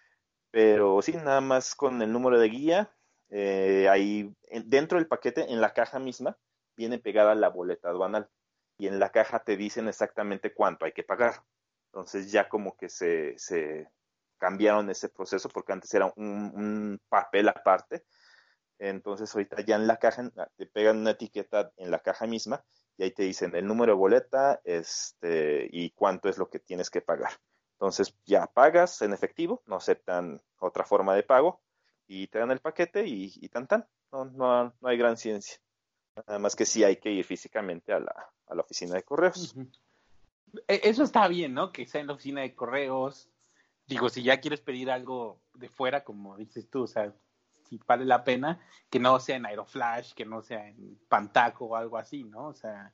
pero sí, nada más con el número de guía, ahí dentro del paquete, en la caja misma, viene pegada la boleta aduanal y en la caja te dicen exactamente cuánto hay que pagar. Entonces ya como que se, se cambiaron ese proceso porque antes era un, papel aparte. Entonces ahorita ya en la caja te pegan una etiqueta en la caja misma y ahí te dicen el número de boleta este, y cuánto es lo que tienes que pagar. Entonces ya pagas en efectivo, no aceptan otra forma de pago y te dan el paquete y, y tan tan. No, no, no hay gran ciencia. Nada más que sí hay que ir físicamente a la, a la oficina de correos. E, eso está bien, ¿no? Que sea en la oficina de correos. Digo, si ya quieres pedir algo de fuera, como dices tú, o sea, si vale la pena, que no sea en Aeroflash, que no sea en Pantaco o algo así, ¿no? O sea,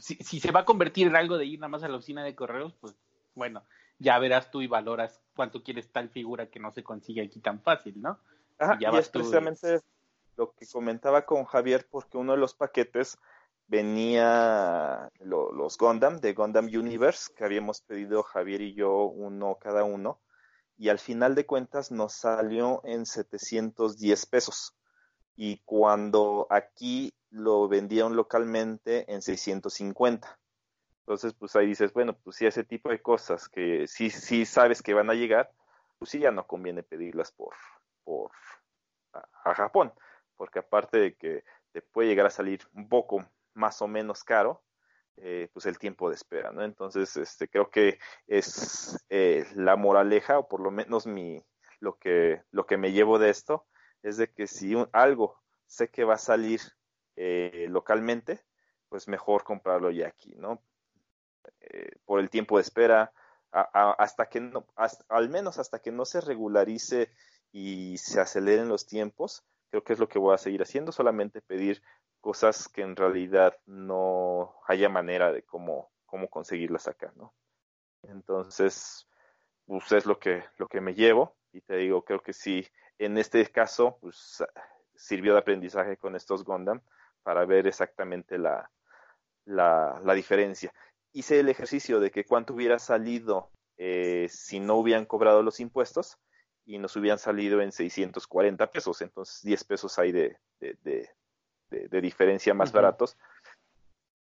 si, si, se va a convertir en algo de ir nada más a la oficina de correos, pues bueno, ya verás tú y valoras cuánto quieres tal figura que no se consigue aquí tan fácil, ¿no? Ajá, ya y es precisamente lo que comentaba con Javier, porque uno de los paquetes venía los Gundam de Gundam Universe, que habíamos pedido Javier y yo uno cada uno, y al final de cuentas nos salió en 710 pesos. Y cuando aquí lo vendieron localmente en 650. Entonces, pues ahí dices, bueno, pues si ese tipo de cosas que sí, sí sabes que van a llegar, pues sí ya no conviene pedirlas por, por a, Japón, porque aparte de que te puede llegar a salir un poco más o menos caro, eh, pues el tiempo de espera, ¿no? Entonces, este, creo que es eh, la moraleja, o por lo menos mi, lo que, lo que me llevo de esto, es de que si algo sé que va a salir eh, localmente, pues mejor comprarlo ya aquí, ¿no? Por el tiempo de espera, hasta que no, al menos hasta que no se regularice y se aceleren los tiempos, creo que es lo que voy a seguir haciendo, solamente pedir cosas que en realidad no haya manera de cómo, cómo conseguirlas acá, ¿no? Entonces, pues es lo que, lo que me llevo y te digo, creo que sí, en este caso, pues sirvió de aprendizaje con estos Gundam para ver exactamente la, la, la diferencia. Hice el ejercicio de que cuánto hubiera salido eh, si no hubieran cobrado los impuestos y nos hubieran salido en 640 pesos, entonces 10 pesos hay de, de, de, diferencia más baratos.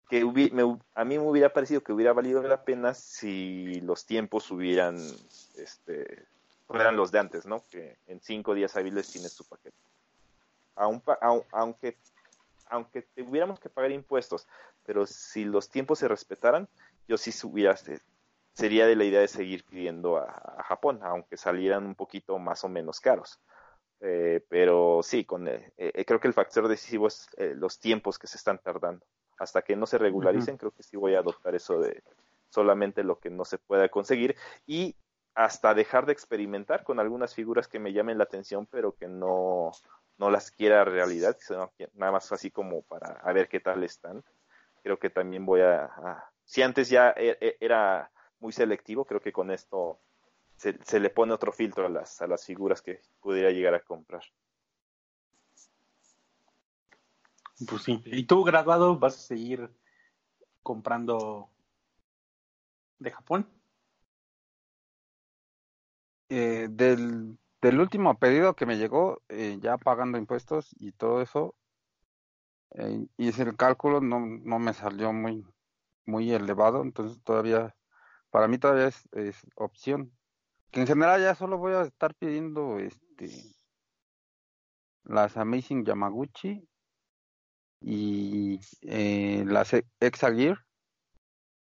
Que a mí me hubiera parecido que hubiera valido la pena si los tiempos hubieran, este, fueran los de antes, ¿no? Que en cinco días hábiles tienes tu paquete. aunque, aunque tuviéramos que pagar impuestos, pero si los tiempos se respetaran, yo sí hubiera sería de la idea de seguir pidiendo a, Japón, aunque salieran un poquito más o menos caros. Eh, pero sí, con, eh, eh, creo que el factor decisivo es los tiempos que se están tardando. Hasta que no se regularicen, creo que sí voy a adoptar eso de solamente lo que no se pueda conseguir y hasta dejar de experimentar con algunas figuras que me llamen la atención, pero que no, no las quiera realidad, sino nada más así como para ver qué tal están. Creo que también voy a si antes ya era muy selectivo, creo que con esto se, le pone otro filtro a las, a las figuras que pudiera llegar a comprar. Pues sí. ¿Y tú, graduado, vas a seguir comprando de Japón? Eh, del, del, último pedido que me llegó, eh, ya pagando impuestos y todo eso, eh, hice el cálculo, no, no me salió muy, muy elevado, entonces todavía para mí todavía es, opción. Que en general ya solo voy a estar pidiendo este las Amazing Yamaguchi y eh, las Exagear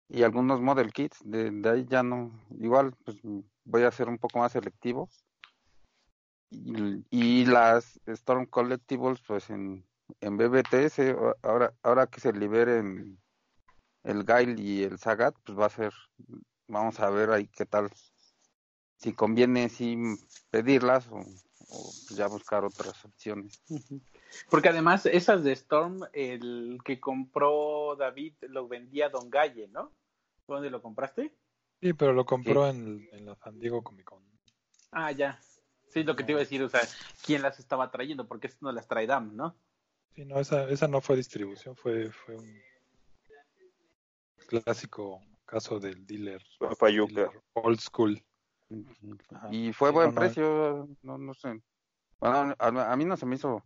y algunos model kits. De, ahí ya no, igual pues voy a ser un poco más selectivo. Y, y las Storm Collectibles pues en, en BBTS, ahora, ahora que se liberen el Gail y el Sagat, pues va a ser, vamos a ver ahí qué tal, si conviene si pedirlas o, ya buscar otras opciones. Porque además esas de Storm, el que compró David lo vendía Don Galle, ¿no? ¿Dónde lo compraste? Sí, pero lo compró en, en la San Diego Comic Con. Ah, ya. Sí, lo que te iba a decir, o sea, ¿quién las estaba trayendo? Porque no las trae DAM, ¿no? Sí, no, esa, esa no fue distribución, fue, fue un clásico caso del dealer, old school. Y fue buen precio, no, no sé. Bueno, a, mí no se me hizo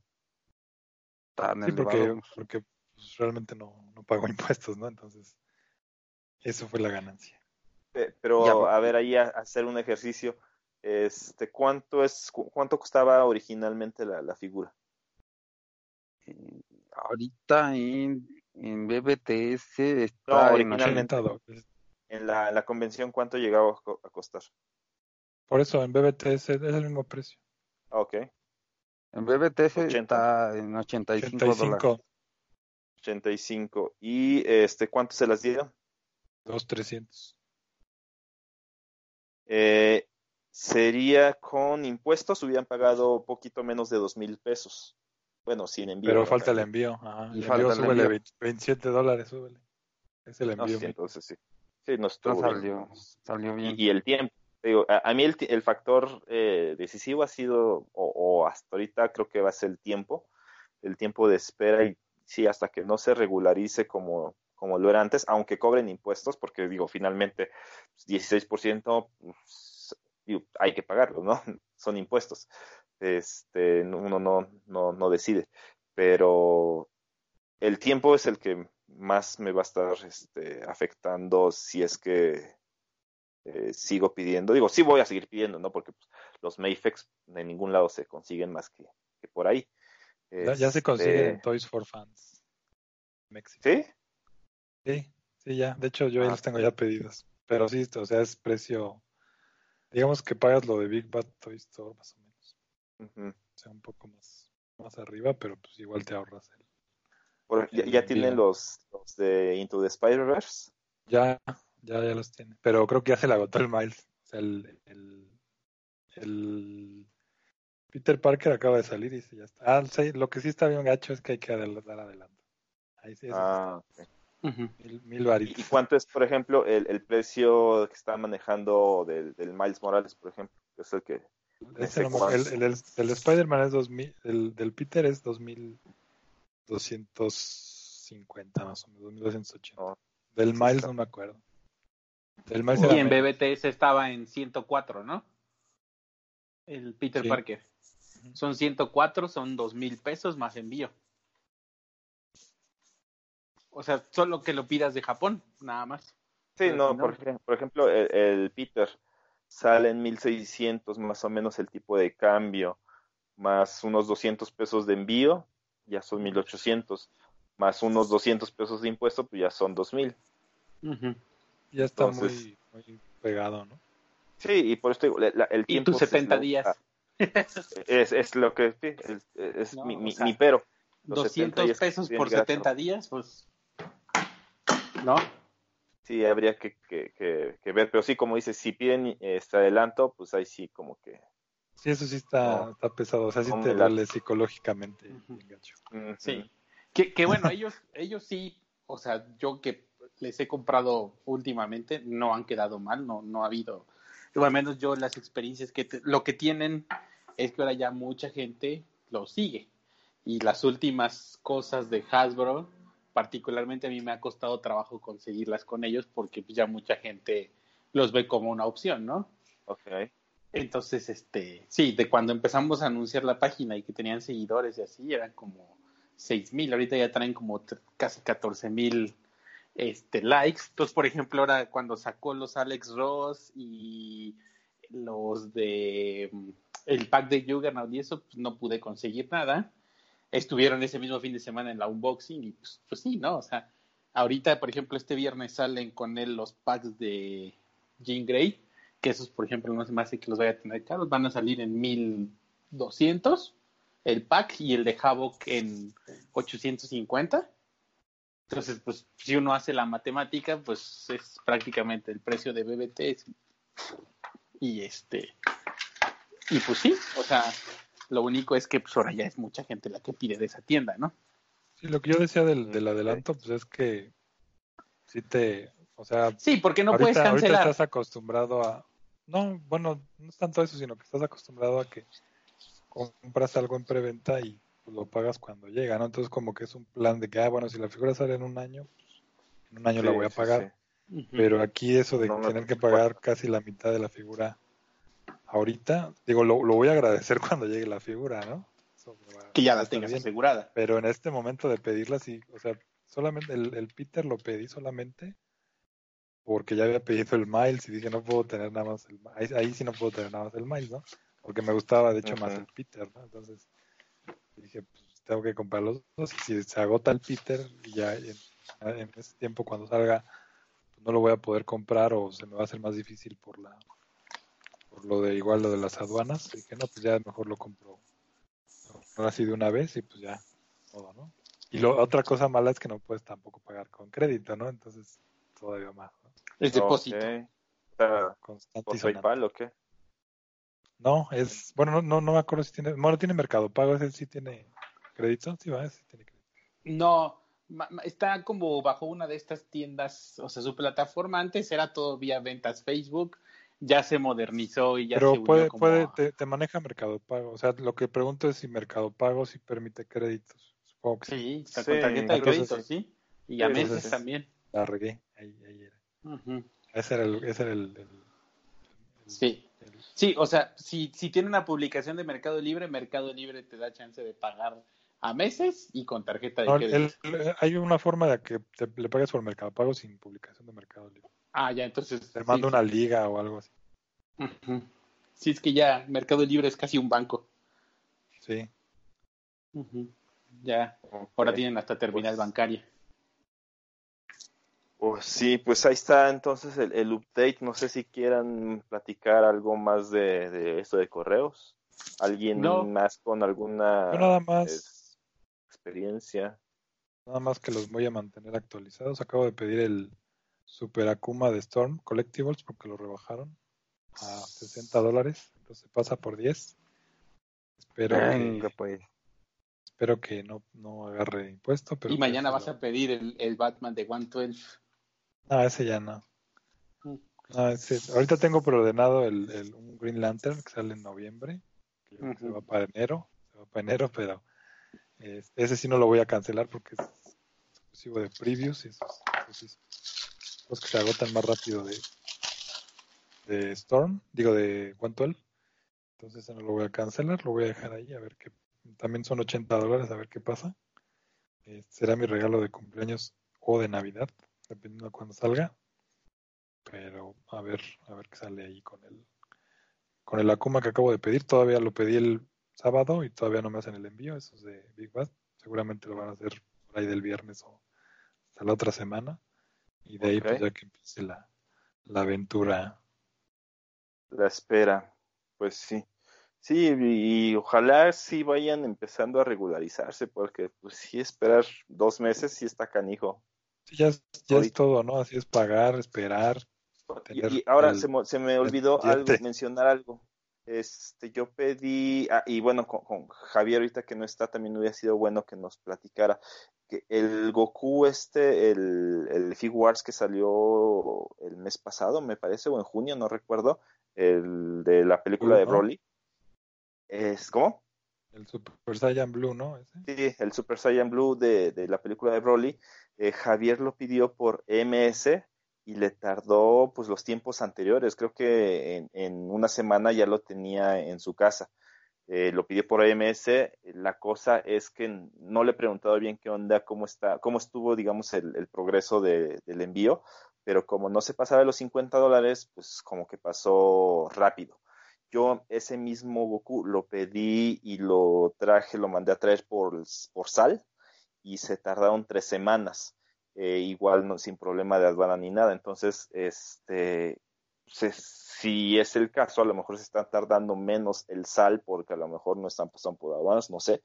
tan sí, porque, porque pues, realmente no, no pagó impuestos, ¿no? Entonces, eso fue la ganancia. Pero, a ver, ahí a, hacer un ejercicio. Este, ¿cuánto es, cuánto costaba originalmente la, la figura? Eh, ahorita en en BBTS está en En la, la convención, ¿cuánto llegaba a costar? Por eso, en BBTS es el mismo precio. Ok. En BBTS está en 85, 85. dólares. 85. ¿Y este cuánto se las dieron? Dos trescientos. Eh, sería con impuestos, hubieran pagado poquito menos de dos mil pesos. Bueno, sin envío. Pero falta el envío. Ajá. El envío súbele 27 dólares, súbele. Es el envío. entonces sí. Sí, nos salió, salió bien. Y, el tiempo. Digo, a, mí el, el factor eh, decisivo ha sido, o, hasta ahorita creo que va a ser el tiempo. el tiempo de espera y sí, hasta que no se regularice como, como lo era antes, aunque cobren impuestos, porque digo, finalmente 16% pues, hay que pagarlo, ¿no? Son impuestos. Este, uno no, no, no decide, pero el tiempo es el que más me va a estar este, afectando si es que eh, sigo pidiendo. Digo, sí voy a seguir pidiendo, ¿no? Porque pues, los Mayfex en ningún lado se consiguen más que, que por ahí. Ya, se consiguen este Toys for Fans. México. ¿Sí? Sí, sí, ya. De hecho, yo ya ah, los tengo ya pedidos. Pero sí, o sea, es precio. Digamos que pagas lo de Big Bad Toy Store, más o menos. O sea, un poco más, más arriba, pero pues igual te ahorras el. ¿Ya, tienen los, los, de Into the Spider-Verse? Ya, ya, ya los tiene. Pero creo que ya se le agotó el Miles. O sea, el, el, el Peter Parker acaba de salir y ya está. Ah, sí, lo que sí está bien gacho es que hay que dar adelante. Ahí sí ah, mil, mil ¿Y cuánto es, por ejemplo, el, el precio que está manejando del, del, Miles Morales, por ejemplo? Es el que... el, el, el, Spider-Man es 2000, el del Peter es 2250 más o menos, 2280. del Miles no me acuerdo. Del Miles y en BBTS estaba en 104, ¿no? El Peter Parker. Son 104, son 2 mil pesos más envío. O sea, solo que lo pidas de Japón, nada más. Sí, no, por, ejemplo, el, Peter sale en 1600 más o menos el tipo de cambio, más unos 200 pesos de envío, ya son 1800, más unos 200 pesos de impuesto, pues ya son 2000. Ya está muy, pegado, ¿no? Sí, y por esto el tiempo... Y tus 70 días. Es, es lo que es, es mi, mi, pero. 200 pesos por 70 días, pues. ¿No? Sí, habría que, que, que, ver, pero sí, como dices, si piden este adelanto, pues ahí sí, como que. Sí, eso sí está, está pesado, o sea, sí te duele psicológicamente. Sí, que, que bueno, ellos, ellos sí, o sea, yo que les he comprado últimamente, no han quedado mal, no, no ha habido al menos yo las experiencias que lo que tienen es que ahora ya mucha gente lo sigue y las últimas cosas de Hasbro particularmente a mí me ha costado trabajo conseguirlas con ellos porque ya mucha gente los ve como una opción, ¿no? Ok. Entonces, este, sí, de cuando empezamos a anunciar la página y que tenían seguidores y así, eran como seis mil, ahorita ya traen como casi catorce mil este, likes. Entonces, por ejemplo, ahora cuando sacó los Alex Ross y los de mm, el pack de Juggernaut y eso, pues no pude conseguir nada. Estuvieron ese mismo fin de semana en la unboxing y pues, pues sí, ¿no? O sea, ahorita, por ejemplo, este viernes salen con él los packs de Jean Grey, que esos, por ejemplo, no se me hace que los vaya a tener caros, van a salir en 1200 el pack y el de Havoc en 850 entonces, pues si uno hace la matemática, pues es prácticamente el precio de BBT. Y este, y pues sí, o sea, lo único es que pues ahora ya es mucha gente la que pide de esa tienda, ¿no? Sí, lo que yo decía del, del adelanto, pues es que sí te, o sea, sí, porque no puedes cancelar. Ahorita estás acostumbrado a, no, bueno, no es tanto eso, sino que estás acostumbrado a que compras algo en preventa y pues, lo pagas cuando llega, ¿no? Entonces como que es un plan de que, ah, bueno, si la figura sale en un año, pues, en un año la voy a pagar. Pero aquí eso de tener que pagar casi la mitad de la figura ahorita, digo, lo, lo voy a agradecer cuando llegue la figura, ¿no? que ya la tengas asegurada. Pero en este momento de pedirla, sí, o sea, solamente el, el Peter lo pedí solamente porque ya había pedido el Miles y dije no puedo tener nada más el ahí, ahí sí no puedo tener nada más el Miles, ¿no? Porque me gustaba de hecho más el Peter, ¿no? Entonces dije, pues tengo que comprar los dos. Si se agota el Peter, ya en, en ese tiempo cuando salga, pues, no lo voy a poder comprar o se me va a hacer más difícil por la por lo de igual lo de las aduanas. Y que no, pues ya mejor lo compro ahora sí de una vez y pues ya todo, ¿no? Y lo, otra cosa mala es que no puedes tampoco pagar con crédito, ¿no? Entonces, todavía más. ¿no? Es depósito. ¿Por PayPal o qué? No, es, bueno, no, no, no me acuerdo si tiene, bueno, tiene Mercado Pago, ese sí tiene crédito, sí va, sí tiene crédito. No, está como bajo una de estas tiendas, o sea, su plataforma antes era todo vía ventas Facebook, ya se modernizó y ya Pero se unió puede, como puede, te, te maneja Mercado Pago. O sea, lo que pregunto es si Mercado Pago sí permite créditos. Supongo que sí. Sí, con tarjeta de entonces crédito, sí. Y a meses entonces- también. La regué. Ahí, ahí era. Ese era el, ese era el, el- el- Sí. el- Sí, o sea, si, si tiene una publicación de Mercado Libre, Mercado Libre te da chance de pagar a meses y con tarjeta de No, crédito. el- el- hay una forma de que te, le pagues por Mercado Pago sin publicación de Mercado Libre. Ah, ya, entonces. Te sí, sí. una liga o algo así. Ujú. Sí, es que ya Mercado Libre es casi un banco. Sí. Ujú. Ya, ahora tienen hasta terminal Pues- bancaria. Pues sí, pues ahí está entonces el, el update. No sé si quieran platicar algo más de, de esto de correos. ¿Alguien No. más con alguna Yo nada más. es- experiencia? Nada más que los voy a mantener actualizados. Acabo de pedir el Super Akuma de Storm Collectibles porque lo rebajaron a 60 dólares. Entonces pasa por 10. Espero Venga, que, pues. espero que no, no agarre impuesto. Pero y mañana pues, vas a pedir el, el Batman de 112. No, ese ya no. Mm. No, ese- ahorita tengo preordenado el, el, un Green Lantern que sale en noviembre. Que se va para enero. Se va para enero, pero eh, ese sí no lo voy a cancelar porque es exclusivo de previews y son los que se agotan más rápido de, de Storm, digo de 112. Entonces no lo voy a cancelar, lo voy a dejar ahí a ver qué. También son 80 dólares, a ver qué pasa. Eh, será mi regalo de cumpleaños o de Navidad, dependiendo de cuándo salga. Pero a ver, a ver qué sale ahí con el con el Akuma que acabo de pedir. Todavía lo pedí el sábado y todavía no me hacen el envío. Esos de Big Bad. Seguramente lo van a hacer por ahí del viernes o hasta la otra semana. Y de ahí Ok. pues ya que empiece la, la aventura. La espera, pues sí. Sí, y, y ojalá sí vayan empezando a regularizarse, porque pues sí esperar dos meses sí está canijo. Sí, ya es, ya es todo, ¿no? Así es pagar, esperar. Y, ahora el- se, mo- se me olvidó algo, mencionar algo. Este, yo pedí, ah, y bueno, con, con Javier ahorita que no está, también hubiera sido bueno que nos platicara el Goku este, el, el Figuarts que salió el mes pasado, me parece, o en junio, no recuerdo, el de la película Blue, de ¿no? Broly. Es, ¿cómo? El Super Saiyan Blue, ¿no? Ese. Sí, el Super Saiyan Blue de, de la película de Broly. Eh, Javier lo pidió por MS y le tardó pues los tiempos anteriores. Creo que en, en una semana ya lo tenía en su casa. Eh, lo pidió por MS. La cosa es que no le he preguntado bien qué onda, cómo está, cómo estuvo, digamos, el, progreso de- del envío, pero como no se pasaba los 50 dólares, pues como que pasó rápido. Yo ese mismo Goku lo pedí y lo traje, lo mandé a traer por, por sal y se tardaron tres semanas. Eh, igual no, sin problema de aduana ni nada. Entonces, este, si es el caso, a lo mejor se está tardando menos el sal porque a lo mejor no están pasando por aduanas, no sé.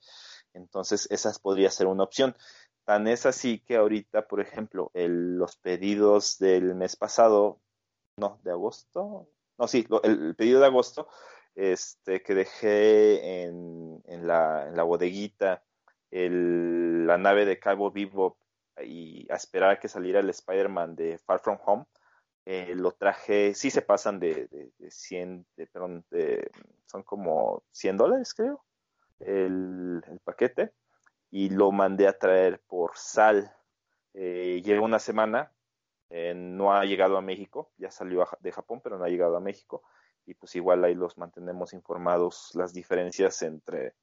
Entonces, esa podría ser una opción. Tan es así que ahorita, por ejemplo, el- los pedidos del mes pasado, no, de agosto, no, sí, lo- el, el pedido de agosto, este, que dejé en, en la, en la bodeguita, el- la nave de Cabo Vivo y a esperar a que saliera el Spider-Man de Far From Home, eh, lo traje, sí se pasan de, de, de 100, de, son como 100 dólares creo, el, paquete, y lo mandé a traer por sal. Eh, lleva una semana, eh, no ha llegado a México, ya salió de Japón, pero no ha llegado a México, y pues igual ahí los mantenemos informados las diferencias entre,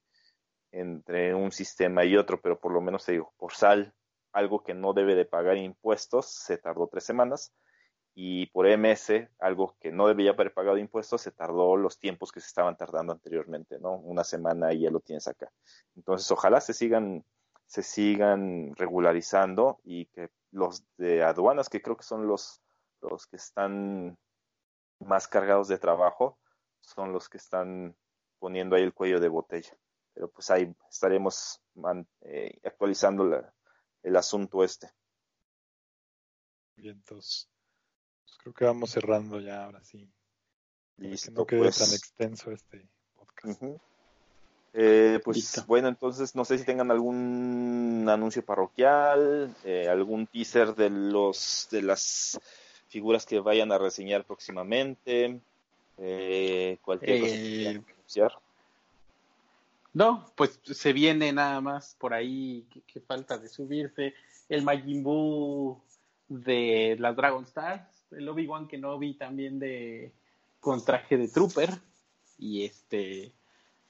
entre un sistema y otro, pero por lo menos te digo, por sal, algo que no debe de pagar impuestos, se tardó tres semanas, y por MS, algo que no debía haber pagado impuestos, se tardó los tiempos que se estaban tardando anteriormente, ¿no? Una semana y ya lo tienes acá. Entonces, ojalá se sigan, se sigan regularizando y que los de aduanas, que creo que son los, los que están más cargados de trabajo, son los que están poniendo ahí el cuello de botella. Pero pues ahí estaremos eh, actualizando la- el asunto este. Bien, entonces, pues creo que vamos cerrando ya ahora sí. Para que Listo, no quede pues. tan extenso este podcast. Eh, pues Listo. bueno, entonces no sé si tengan algún anuncio parroquial, eh, algún teaser de los de las figuras que vayan a reseñar próximamente. Eh, cualquier cosa que quieran anunciar. No, pues se viene nada más por ahí que, que falta de subirse el Majin Buu de las Dragon Stars, el Obi-Wan Kenobi también de con traje de Trooper y este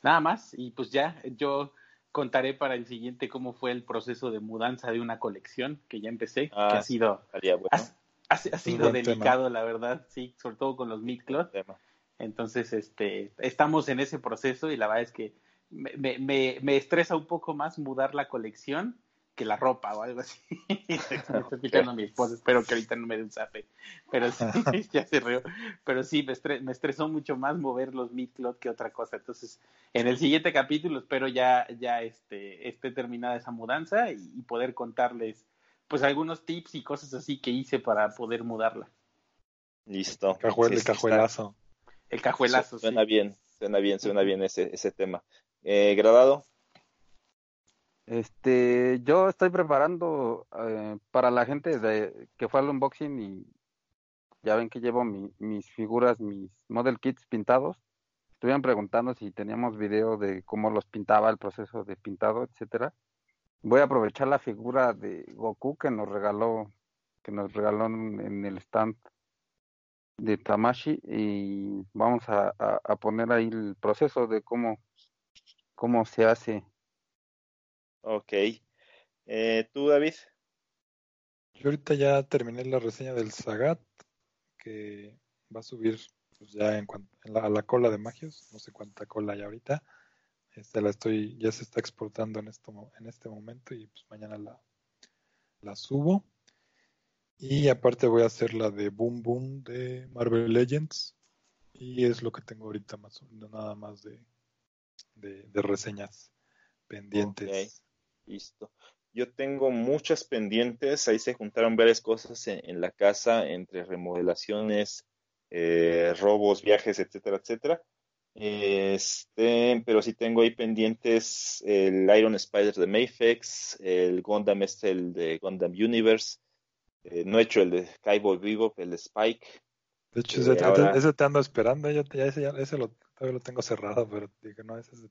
nada más y pues ya yo contaré para el siguiente cómo fue el proceso de mudanza de una colección que ya empecé, Ah, que ha sido bueno. ha, ha- ha sido buen tema. delicado la verdad, sí, sobre todo con los tema. Entonces, este, estamos en ese proceso y la verdad es que me, me- me, me estresa un poco más mudar la colección que la ropa o algo así. me estoy picando a mi esposa, espero que ahorita no me dé un zape. Pero sí, ya se rió. Pero sí, me, estre- me estresó mucho más mover los mid-cloth que otra cosa. Entonces, en el siguiente capítulo espero ya, ya este, esté terminada esa mudanza y, y poder contarles pues algunos tips y cosas así que hice para poder mudarla. Listo. Cajuel, Sí, el está- cajuelazo. El cajuelazo. Suena sí. bien, suena bien, suena bien ese, ese tema. Eh, ¿Gradado? Este, yo estoy preparando eh, para la gente de, que fue al unboxing y ya ven que llevo mi- mis figuras, mis model kits pintados. Estuvieron preguntando si teníamos video de cómo los pintaba, el proceso de pintado, etcétera. Voy a aprovechar la figura de Goku que nos regaló, que nos regaló en, el stand de Tamashi y vamos a- a poner ahí el proceso de cómo, cómo se hace. Ok. Eh, ¿Tú, David? Yo ahorita ya terminé la reseña del Sagat, que va a subir pues, ya en, en la, a la cola de Magios, no sé cuánta cola hay ahorita. Este, la estoy, ya se está exportando en, esto, en este momento y pues mañana la, la subo. Y aparte voy a hacer la de Boom Boom de Marvel Legends. Y es lo que tengo ahorita más nada más de, de, de reseñas pendientes. Listo. Yo tengo muchas pendientes, ahí se juntaron varias cosas en, en la casa, entre remodelaciones, eh, robos, viajes, etcétera, etcétera. Este, pero sí tengo ahí pendientes el Iron Spider de Mayfex, el Gundam este, el de Gundam Universe, eh, no he hecho el de Skyboy Vivo, el de Spike. De hecho, Eh, ese, ahora- ese te ando esperando, ya, ya ese, ya- ese lo, todavía lo tengo cerrado, pero digo, no, ese es,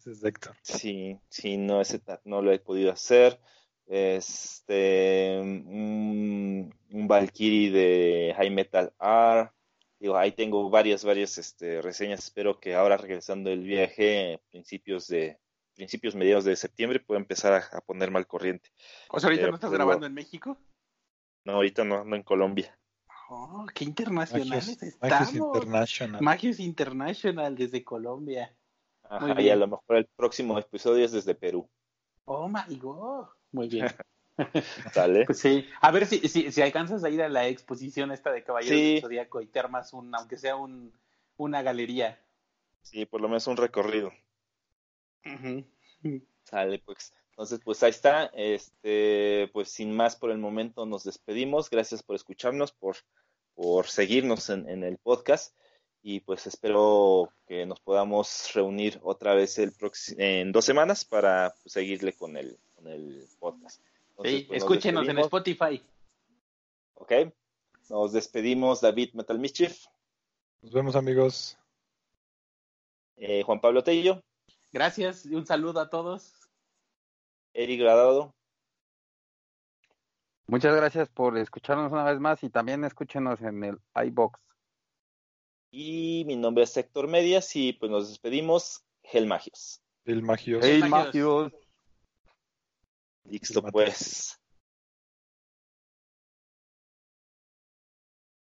ese es de Héctor. Sí, sí, no, ese no lo he podido hacer. Este, un, un Valkyrie de High Metal R. Digo, ahí tengo varias, varias este, reseñas. Espero que ahora regresando el viaje, principios de, principios mediados de septiembre, pueda empezar a, a ponerme al corriente. O sea, ahorita Pero, no estás pues, grabando en México. No, ahorita no, no en Colombia. Oh, qué internacionales Magios, Magios estamos. International. Magios International desde Colombia. Ajá, y a lo mejor el próximo episodio es desde Perú. Oh my god. Muy bien. ¿Sale? Pues sí. A ver si, si, si alcanzas a ir a la exposición esta de Caballeros Sí. del Zodíaco y te armas un, aunque sea un, una galería. Sí, por lo menos un recorrido. Sale, pues. Entonces, pues ahí está. Este, pues sin más por el momento nos despedimos. Gracias por escucharnos, por, por seguirnos en, en el podcast. Y pues espero que nos podamos reunir otra vez el en dos semanas para pues, seguirle con el, con el podcast. Entonces, Sí, pues, nos escúchenos en Spotify. ¿Ok? Nos despedimos, David Metal Mischief, Nos vemos, amigos. eh, Juan Pablo Tello, Gracias y un saludo a todos. Eric Gradado. Muchas gracias por escucharnos una vez más y también escúchenos en el iBox. Y mi nombre es Héctor Medias y pues nos despedimos. Gel Magios. El Magios. Hey, Magios. Magios. Listo, pues.